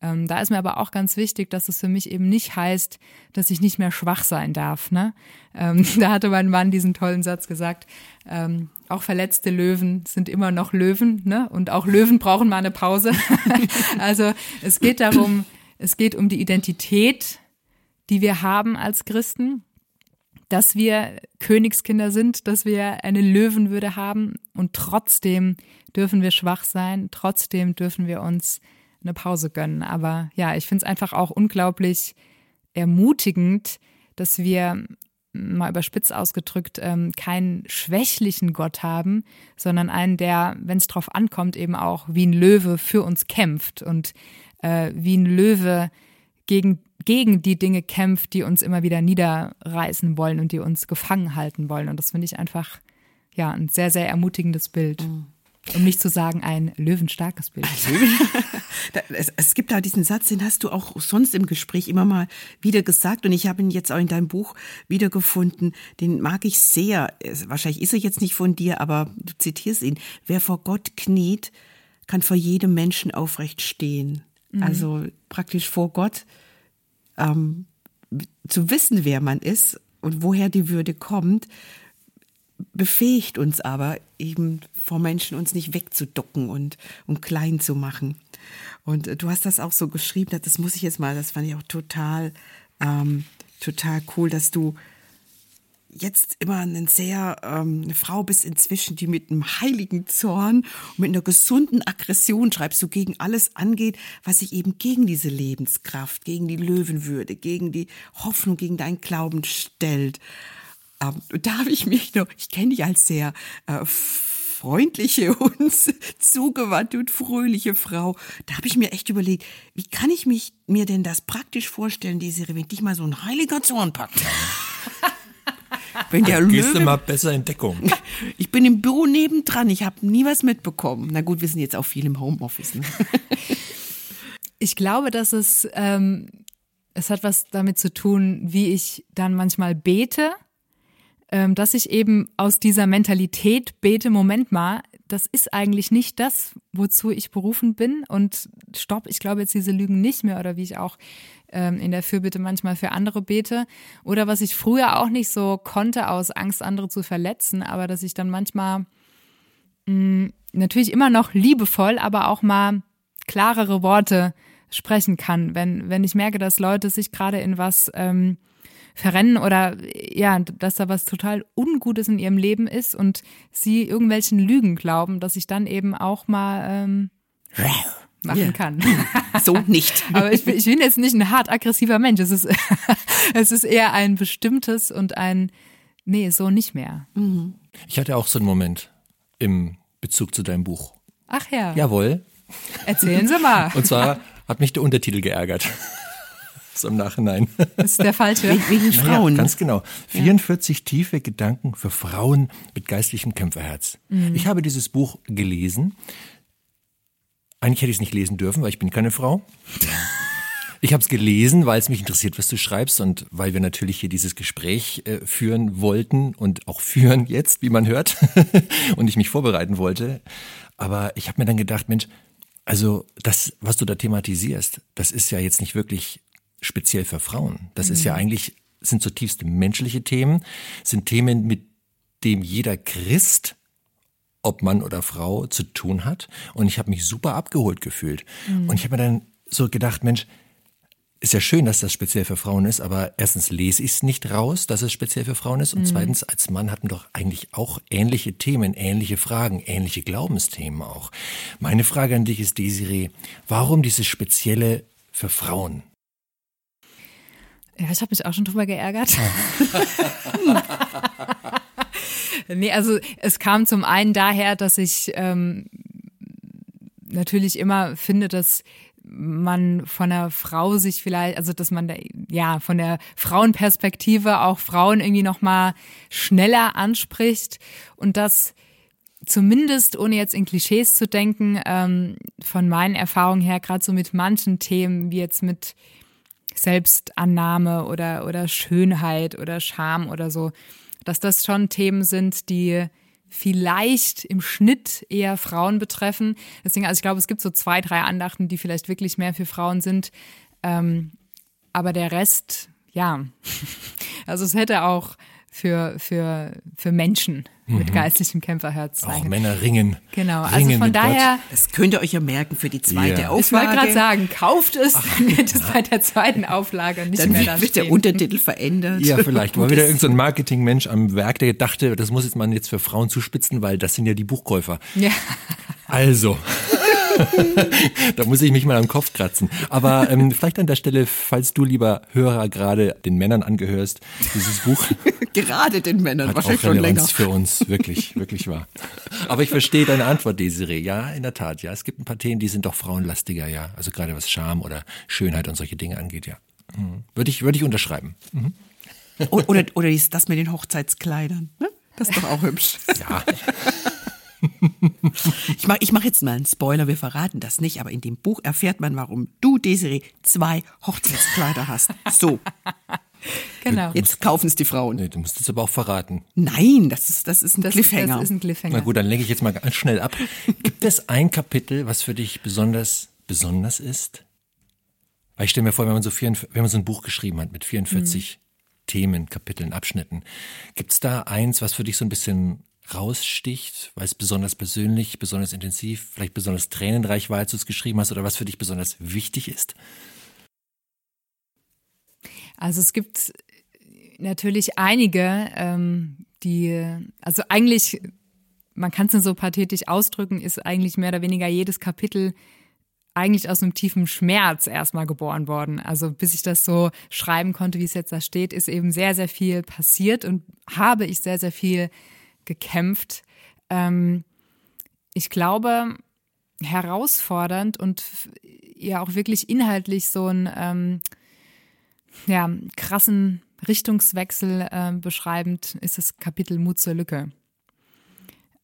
ähm, da ist mir aber auch ganz wichtig, dass es für mich eben nicht heißt, dass ich nicht mehr schwach sein darf. Ne? Ähm, (laughs) da hatte mein Mann diesen tollen Satz gesagt, ähm, auch verletzte Löwen sind immer noch Löwen, ne? Und auch Löwen brauchen mal eine Pause. (laughs) also es geht darum, es geht um die Identität die wir haben als Christen, dass wir Königskinder sind, dass wir eine Löwenwürde haben und trotzdem dürfen wir schwach sein, trotzdem dürfen wir uns eine Pause gönnen. Aber ja, ich finde es einfach auch unglaublich ermutigend, dass wir mal überspitzt ausgedrückt, ähm, keinen schwächlichen Gott haben, sondern einen, der, wenn es drauf ankommt, eben auch wie ein Löwe für uns kämpft und äh, wie ein Löwe gegen, gegen die Dinge kämpft, die uns immer wieder niederreißen wollen und die uns gefangen halten wollen. Und das finde ich einfach ja ein sehr, sehr ermutigendes Bild. Mhm. Um nicht zu sagen, ein löwenstarkes Bild. (laughs) es, es, gibt da diesen Satz, den hast du auch sonst im Gespräch immer mal wieder gesagt und ich habe ihn jetzt auch in deinem Buch wiedergefunden. Den mag ich sehr. Wahrscheinlich ist er jetzt nicht von dir, aber du zitierst ihn. Wer vor Gott kniet, kann vor jedem Menschen aufrecht stehen. Mhm. Also praktisch vor Gott ähm, zu wissen, wer man ist und woher die Würde kommt befähigt uns aber eben vor Menschen uns nicht wegzuducken und, und klein zu machen. Und äh, du hast das auch so geschrieben, das muss ich jetzt mal, das fand ich auch total, ähm, total cool, dass du jetzt immer eine sehr ähm, eine Frau bist inzwischen, die mit einem heiligen Zorn und mit einer gesunden Aggression schreibst, du gegen alles angeht, was sich eben gegen diese Lebenskraft, gegen die Löwenwürde, gegen die Hoffnung, gegen deinen Glauben stellt. Ähm, da habe ich mich noch, ich kenne dich als sehr äh, freundliche (laughs) und zugewandte und fröhliche Frau. Da habe ich mir echt überlegt, wie kann ich mich mir denn das praktisch vorstellen, Desiree, wenn dich mal so ein heiliger Zorn packt? (laughs) Wenn der Löwe, gehst du mal besser in Deckung. (laughs) Ich bin im Büro nebendran, ich habe nie was mitbekommen. Na gut, wir sind jetzt auch viel im Homeoffice. Ne? Ich glaube, dass es, ähm, es hat was damit zu tun, wie ich dann manchmal bete dass ich eben aus dieser Mentalität bete, Moment mal, das ist eigentlich nicht das, wozu ich berufen bin. Und stopp, ich glaube jetzt diese Lügen nicht mehr oder wie ich auch ähm, in der Fürbitte manchmal für andere bete. Oder was ich früher auch nicht so konnte aus Angst, andere zu verletzen, aber dass ich dann manchmal mh, mm, natürlich immer noch liebevoll, aber auch mal klarere Worte sprechen kann, wenn, wenn ich merke, dass Leute sich gerade in was ähm, verrennen oder ja, dass da was total Ungutes in ihrem Leben ist und sie irgendwelchen Lügen glauben, dass ich dann eben auch mal ähm, machen yeah. kann. (laughs) So nicht. (laughs) Aber ich, ich, bin jetzt nicht ein hart aggressiver Mensch. Es ist, (laughs) es ist eher ein bestimmtes und ein, nee, so nicht mehr. Mhm. Ich hatte auch so einen Moment im Bezug zu deinem Buch. Ach ja. Jawohl. Erzählen Sie mal. Und zwar hat mich der Untertitel geärgert so im Nachhinein. Das ist der falsche. Wegen Frauen. Ja, ganz genau. 44 ja. tiefe Gedanken für Frauen mit geistlichem Kämpferherz. Mhm. Ich habe dieses Buch gelesen. Eigentlich hätte ich es nicht lesen dürfen, weil ich bin keine Frau. (laughs) Ich habe es gelesen, weil es mich interessiert, was du schreibst und weil wir natürlich hier dieses Gespräch äh, führen wollten und auch führen jetzt, wie man hört, (laughs) und ich mich vorbereiten wollte. Aber ich habe mir dann gedacht, Mensch, also das, was du da thematisierst, das ist ja jetzt nicht wirklich speziell für Frauen. Das mhm. ist ja mhm. eigentlich, sind zutiefst menschliche Themen, sind Themen, mit dem jeder Christ, ob Mann oder Frau, zu tun hat. Und ich habe mich super abgeholt gefühlt. Mhm. Und ich habe mir dann so gedacht, Mensch, ist ja schön, dass das speziell für Frauen ist, aber erstens lese ich es nicht raus, dass es speziell für Frauen ist. Und mhm. zweitens, als Mann hatten doch eigentlich auch ähnliche Themen, ähnliche Fragen, ähnliche Glaubensthemen auch. Meine Frage an dich ist, Desiree, warum dieses Spezielle für Frauen? Ja, ich habe mich auch schon drüber geärgert. (laughs) nee, also es kam zum einen daher, dass ich ähm, natürlich immer finde, dass man von der Frau sich vielleicht, also dass man da, ja von der Frauenperspektive auch Frauen irgendwie noch mal schneller anspricht und das zumindest ohne jetzt in Klischees zu denken, ähm, von meinen Erfahrungen her gerade so mit manchen Themen wie jetzt mit Selbstannahme oder, oder Schönheit oder Scham oder so, dass das schon Themen sind, die vielleicht im Schnitt eher Frauen betreffen. Deswegen, also ich glaube, es gibt so zwei, drei Andachten, die vielleicht wirklich mehr für Frauen sind. Ähm, aber der Rest, ja, (laughs) also es hätte auch für, für, für Menschen mit geistlichem Kämpferherz Auch. Männer ringen. Genau, also ringen von mit daher, Das könnt ihr euch ja merken für die zweite Ja. Auflage. ich wollte gerade sagen, kauft es, dann wird es bei der zweiten Auflage nicht Dann mehr da wird, wird der. Untertitel verändert. Gott. Ja, vielleicht war wieder irgendein so Marketingmensch am Werk, der dachte, das muss jetzt man jetzt für Frauen zuspitzen, weil das sind ja die Buchkäufer. Ja. Also. (laughs) da muss ich mich mal am Kopf kratzen. Aber ähm, vielleicht an der Stelle, falls du, lieber Hörer, gerade den Männern angehörst, dieses Buch (laughs) Gerade den Männern, hat wahrscheinlich auch schon länger. Relevanz für uns, wirklich, wirklich wahr. Aber ich verstehe deine Antwort, Desiree. Ja, in der Tat, ja. Es gibt ein paar Themen, die sind doch frauenlastiger, ja. Also gerade was Charme oder Schönheit und solche Dinge angeht, ja. Mhm. Würde ich, würde ich unterschreiben. O- Oder, oder das mit den Hochzeitskleidern. Ne? Das ist doch auch hübsch. Ja. Ich mache ich mach jetzt mal einen Spoiler, wir verraten das nicht, aber in dem Buch erfährt man, warum du, Desiree, zwei Hochzeitskleider hast. So, Genau. jetzt kaufen es die Frauen. Nee, du musst es aber auch verraten. Nein, das ist, das ist ein Das, Cliffhanger. das ist ein Cliffhanger. Na gut, dann lenke ich jetzt mal ganz schnell ab. Gibt es ein Kapitel, was für dich besonders, besonders ist? Weil ich stelle mir vor, wenn man so, 44, wenn man so ein Buch geschrieben hat mit 44 Themen, Kapiteln, Abschnitten, gibt es da eins, was für dich so ein bisschen raussticht, weil es besonders persönlich, besonders intensiv, vielleicht besonders tränenreich war, als du es geschrieben hast, oder was für dich besonders wichtig ist? Also es gibt natürlich einige, ähm, die, also eigentlich, man kann es nur so pathetisch ausdrücken, ist eigentlich mehr oder weniger jedes Kapitel eigentlich aus einem tiefen Schmerz erstmal geboren worden. Also bis ich das so schreiben konnte, wie es jetzt da steht, ist eben sehr, sehr viel passiert und habe ich sehr, sehr viel gekämpft. Ähm, ich glaube, herausfordernd und ja auch wirklich inhaltlich so ein ähm, ja, krassen Richtungswechsel äh, beschreibend ist das Kapitel Mut zur Lücke.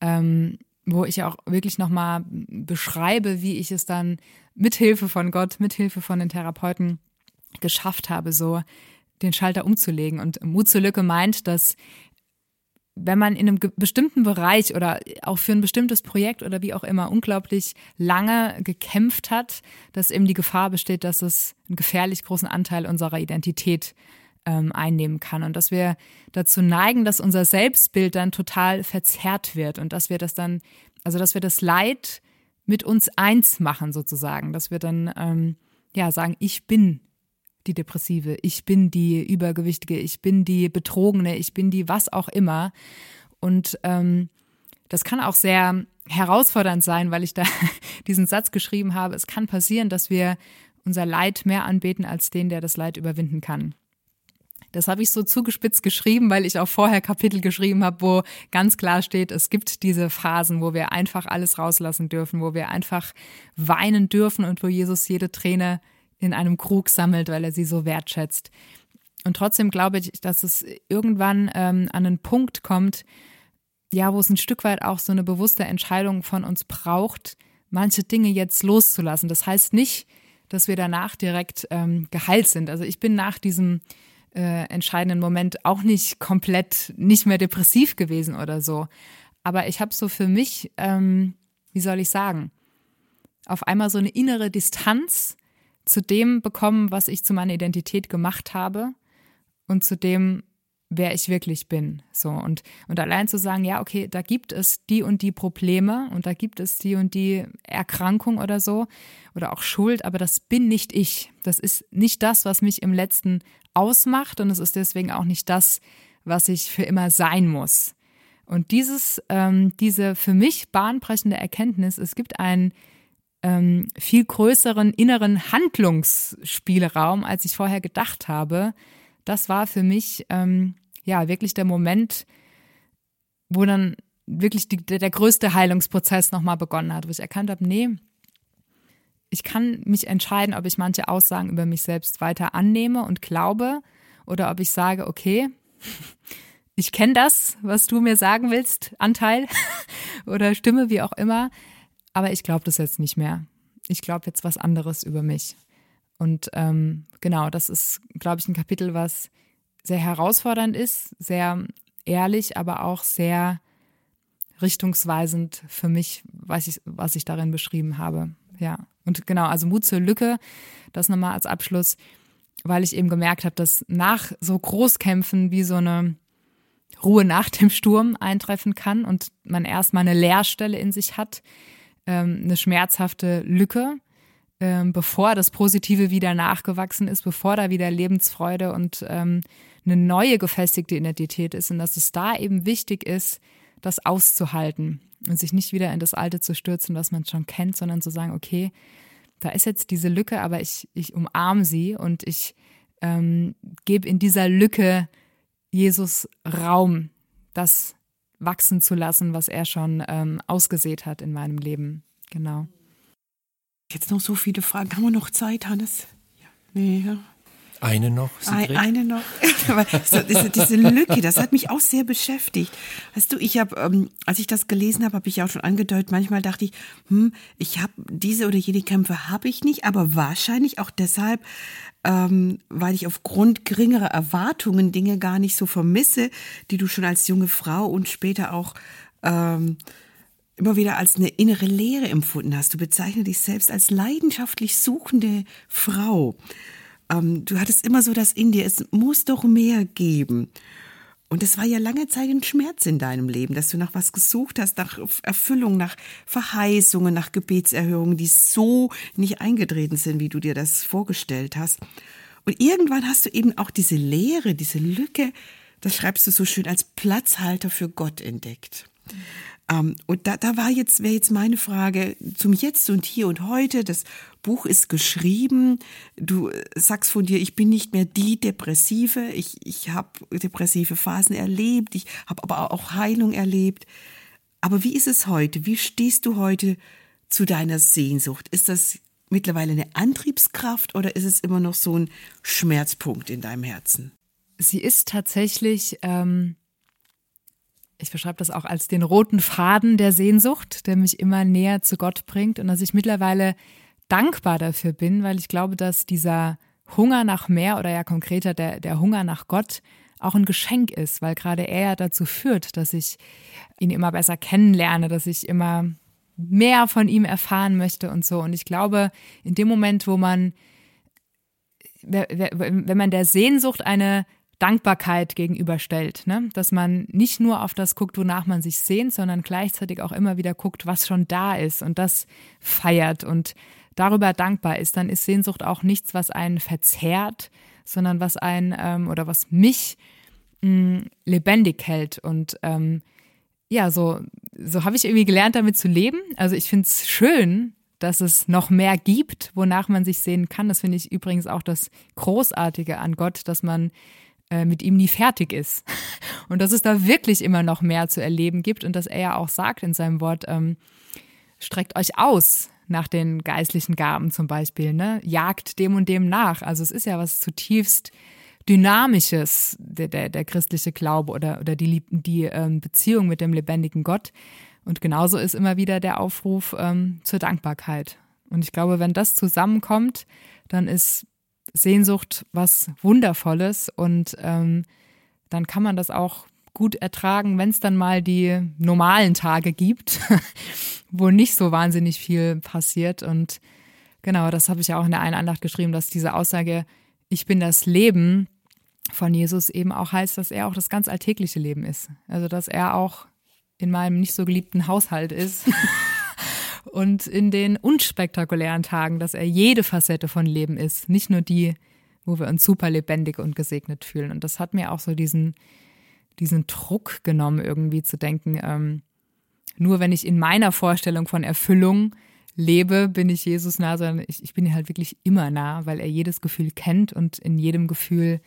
Ähm, wo ich auch wirklich nochmal beschreibe, wie ich es dann mit Hilfe von Gott, mit Hilfe von den Therapeuten geschafft habe, so den Schalter umzulegen. Und Mut zur Lücke meint, dass wenn man in einem bestimmten Bereich oder auch für ein bestimmtes Projekt oder wie auch immer unglaublich lange gekämpft hat, dass eben die Gefahr besteht, dass es einen gefährlich großen Anteil unserer Identität ähm, einnehmen kann. Und dass wir dazu neigen, dass unser Selbstbild dann total verzerrt wird und dass wir das dann, also dass wir das Leid mit uns eins machen sozusagen, dass wir dann ähm, ja sagen, ich bin die Depressive, ich bin die Übergewichtige, ich bin die Betrogene, ich bin die was auch immer. Und ähm, das kann auch sehr herausfordernd sein, weil ich da (laughs) diesen Satz geschrieben habe. Es kann passieren, dass wir unser Leid mehr anbeten als den, der das Leid überwinden kann. Das habe ich so zugespitzt geschrieben, weil ich auch vorher Kapitel geschrieben habe, wo ganz klar steht, es gibt diese Phasen, wo wir einfach alles rauslassen dürfen, wo wir einfach weinen dürfen und wo Jesus jede Träne in einem Krug sammelt, weil er sie so wertschätzt. Und trotzdem glaube ich, dass es irgendwann ähm, an einen Punkt kommt, ja, wo es ein Stück weit auch so eine bewusste Entscheidung von uns braucht, manche Dinge jetzt loszulassen. Das heißt nicht, dass wir danach direkt ähm, geheilt sind. Also ich bin nach diesem äh, entscheidenden Moment auch nicht komplett nicht mehr depressiv gewesen oder so. Aber ich habe so für mich, ähm, wie soll ich sagen, auf einmal so eine innere Distanz zu dem bekommen, was ich zu meiner Identität gemacht habe und zu dem, wer ich wirklich bin. So und, und allein zu sagen, ja, okay, da gibt es die und die Probleme und da gibt es die und die Erkrankung oder so oder auch Schuld, aber das bin nicht ich. Das ist nicht das, was mich im letzten ausmacht und es ist deswegen auch nicht das, was ich für immer sein muss. Und dieses, ähm, diese für mich bahnbrechende Erkenntnis, es gibt einen ähm, viel größeren inneren Handlungsspielraum, als ich vorher gedacht habe. Das war für mich ähm, ja wirklich der Moment, wo dann wirklich die, der, der größte Heilungsprozess nochmal begonnen hat, wo ich erkannt habe, nee, ich kann mich entscheiden, ob ich manche Aussagen über mich selbst weiter annehme und glaube oder ob ich sage, okay, (laughs) ich kenne das, was du mir sagen willst, Anteil (laughs) oder Stimme, wie auch immer, aber ich glaube das jetzt nicht mehr. Ich glaube jetzt was anderes über mich. Und ähm, genau, das ist, glaube ich, ein Kapitel, was sehr herausfordernd ist, sehr ehrlich, aber auch sehr richtungsweisend für mich, was ich, was ich darin beschrieben habe. Ja. Und genau, also Mut zur Lücke, das nochmal als Abschluss, weil ich eben gemerkt habe, dass nach so Großkämpfen wie so eine Ruhe nach dem Sturm eintreffen kann und man erstmal eine Leerstelle in sich hat, ähm, eine schmerzhafte Lücke, ähm, bevor das Positive wieder nachgewachsen ist, bevor da wieder Lebensfreude und ähm, eine neue gefestigte Identität ist und dass es da eben wichtig ist, das auszuhalten und sich nicht wieder in das Alte zu stürzen, was man schon kennt, sondern zu sagen, okay, da ist jetzt diese Lücke, aber ich, ich umarme sie und ich ähm, gebe in dieser Lücke Jesus Raum, das wachsen zu lassen, was er schon ähm, ausgesät hat in meinem Leben. Genau. Jetzt noch so viele Fragen. Haben wir noch Zeit, Hannes? Ja. Nee, ja. Eine noch? Sigrid? Eine noch. (laughs) diese, Lücke, das hat mich auch sehr beschäftigt. Weißt du, ich habe, ähm, als ich das gelesen habe, habe ich auch schon angedeutet, manchmal dachte ich, hm, ich habe diese oder jene Kämpfe habe ich nicht, aber wahrscheinlich auch deshalb, ähm, weil ich aufgrund geringerer Erwartungen Dinge gar nicht so vermisse, die du schon als junge Frau und später auch ähm, immer wieder als eine innere Leere empfunden hast. Du bezeichnest dich selbst als leidenschaftlich suchende Frau. Ähm, du hattest immer so das in dir, es muss doch mehr geben. Und es war ja lange Zeit ein Schmerz in deinem Leben, dass du nach was gesucht hast, nach Erfüllung, nach Verheißungen, nach Gebetserhörungen, die so nicht eingetreten sind, wie du dir das vorgestellt hast. Und irgendwann hast du eben auch diese Leere, diese Lücke, das schreibst du so schön, als Platzhalter für Gott entdeckt. Ähm, und da, da war jetzt, wäre jetzt meine Frage zum Jetzt und Hier und Heute. Das Buch ist geschrieben. Du sagst von dir, ich bin nicht mehr die Depressive. Ich, ich habe depressive Phasen erlebt. Ich habe aber auch Heilung erlebt. Aber wie ist es heute? Wie stehst du heute zu deiner Sehnsucht? Ist das mittlerweile eine Antriebskraft oder ist es immer noch so ein Schmerzpunkt in deinem Herzen? Sie ist tatsächlich ähm, ich beschreibe das auch als den roten Faden der Sehnsucht, der mich immer näher zu Gott bringt und dass ich mittlerweile dankbar dafür bin, weil ich glaube, dass dieser Hunger nach mehr oder ja konkreter der, der Hunger nach Gott auch ein Geschenk ist, weil gerade er ja dazu führt, dass ich ihn immer besser kennenlerne, dass ich immer mehr von ihm erfahren möchte und so. Und ich glaube, in dem Moment, wo man, wenn man der Sehnsucht eine Dankbarkeit gegenüberstellt, ne? dass man nicht nur auf das guckt, wonach man sich sehnt, sondern gleichzeitig auch immer wieder guckt, was schon da ist und das feiert und darüber dankbar ist, dann ist Sehnsucht auch nichts, was einen verzehrt, sondern was einen ähm, oder was mich mh, mm, lebendig hält und ähm, ja, so, so habe ich irgendwie gelernt, damit zu leben. Also ich finde es schön, dass es noch mehr gibt, wonach man sich sehen kann. Das finde ich übrigens auch das Großartige an Gott, dass man äh, mit ihm nie fertig ist. (laughs) Und dass es da wirklich immer noch mehr zu erleben gibt und dass er ja auch sagt in seinem Wort, ähm, streckt euch aus nach den geistlichen Gaben zum Beispiel, ne? Jagt dem und dem nach. Also es ist ja was zutiefst Dynamisches, der, der, der christliche Glaube oder, oder die, die ähm, Beziehung mit dem lebendigen Gott. Und genauso ist immer wieder der Aufruf ähm, zur Dankbarkeit. Und ich glaube, wenn das zusammenkommt, dann ist Sehnsucht was Wundervolles und ähm, dann kann man das auch gut ertragen, wenn es dann mal die normalen Tage gibt, (laughs) wo nicht so wahnsinnig viel passiert. Und genau, das habe ich ja auch in der einen Andacht geschrieben, dass diese Aussage, ich bin das Leben von Jesus eben auch heißt, dass er auch das ganz alltägliche Leben ist. Also dass er auch in meinem nicht so geliebten Haushalt ist. (laughs) und in den unspektakulären Tagen, dass er jede Facette von Leben ist, nicht nur die, wo wir uns super lebendig und gesegnet fühlen. Und das hat mir auch so diesen, diesen Druck genommen, irgendwie zu denken, ähm, nur wenn ich in meiner Vorstellung von Erfüllung lebe, bin ich Jesus nah, sondern ich, ich bin halt wirklich immer nah, weil er jedes Gefühl kennt und in jedem Gefühl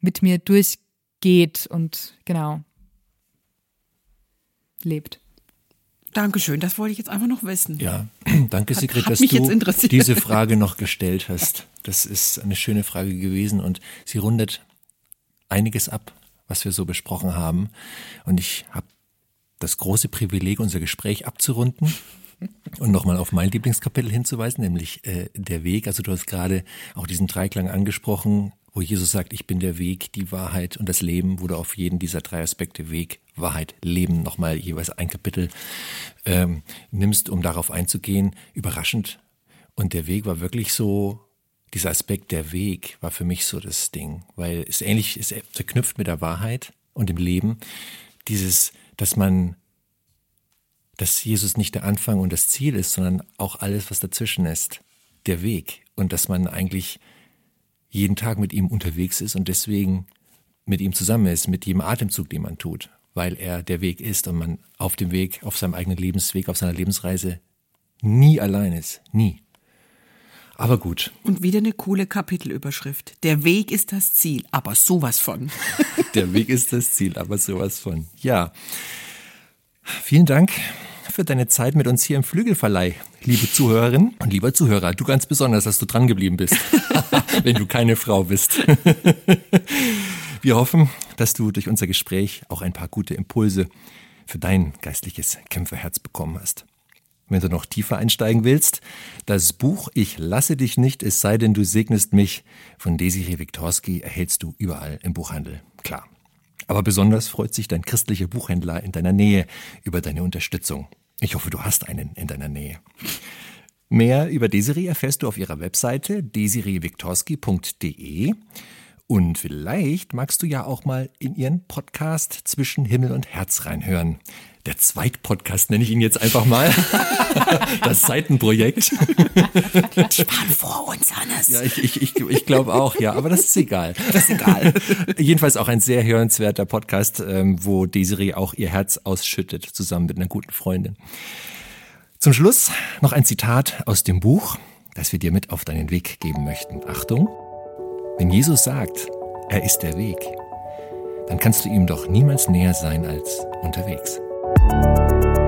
mit mir durchgeht und genau lebt. Dankeschön, das wollte ich jetzt einfach noch wissen. Ja, (clears throat) danke Sigrid, hat, hat dass du diese Frage noch gestellt hast. Das ist eine schöne Frage gewesen und sie rundet einiges ab, was wir so besprochen haben. Und ich habe das große Privileg, unser Gespräch abzurunden (laughs) und nochmal auf mein Lieblingskapitel hinzuweisen, nämlich äh, der Weg. Also du hast gerade auch diesen Dreiklang angesprochen, wo Jesus sagt, ich bin der Weg, die Wahrheit und das Leben, wo du auf jeden dieser drei Aspekte Weg, Wahrheit, Leben nochmal jeweils ein Kapitel ähm, nimmst, um darauf einzugehen. Überraschend. Und der Weg war wirklich so, dieser Aspekt der Weg war für mich so das Ding, weil es ähnlich ist verknüpft mit der Wahrheit. und im Leben. Dieses, dass man, dass Jesus nicht der Anfang und das Ziel ist, sondern auch alles, was dazwischen ist, der Weg. Und dass man eigentlich jeden Tag mit ihm unterwegs ist und deswegen mit ihm zusammen ist, mit jedem Atemzug, den man tut, weil er der Weg ist und man auf dem Weg, auf seinem eigenen Lebensweg, auf seiner Lebensreise nie allein ist. Nie. Aber gut. Und wieder eine coole Kapitelüberschrift. Der Weg ist das Ziel, aber sowas von. (laughs) Der Weg ist das Ziel, aber sowas von. Ja. Vielen Dank für deine Zeit mit uns hier im Flügelverleih, liebe Zuhörerin und lieber Zuhörer. Du ganz besonders, dass du dran geblieben bist, (laughs) (laughs) wenn du keine Frau bist. (laughs) Wir hoffen, dass du durch unser Gespräch auch ein paar gute Impulse für dein geistliches Kämpferherz bekommen hast. Wenn du noch tiefer einsteigen willst, das Buch Ich lasse dich nicht, es sei denn du segnest mich von Desiree Wiktorski erhältst du überall im Buchhandel. Klar. Aber besonders freut sich dein christlicher Buchhändler in deiner Nähe über deine Unterstützung. Ich hoffe, du hast einen in deiner Nähe. Mehr über Desiree erfährst du auf ihrer Webseite desireewiktorski.de und vielleicht magst du ja auch mal in ihren Podcast Zwischen Himmel und Herz reinhören. Der Zweitpodcast nenne ich ihn jetzt einfach mal. (laughs) Das Seitenprojekt. (laughs) Sparen vor uns, Hannes. Ja, ich, ich, ich, ich glaube auch, ja, aber das ist egal. Das ist egal. (laughs) Jedenfalls auch ein sehr hörenswerter Podcast, ähm, wo Desiree auch ihr Herz ausschüttet, zusammen mit einer guten Freundin. Zum Schluss noch ein Zitat aus dem Buch, das wir dir mit auf deinen Weg geben möchten. Achtung. Wenn Jesus sagt, er ist der Weg, dann kannst du ihm doch niemals näher sein als unterwegs. Música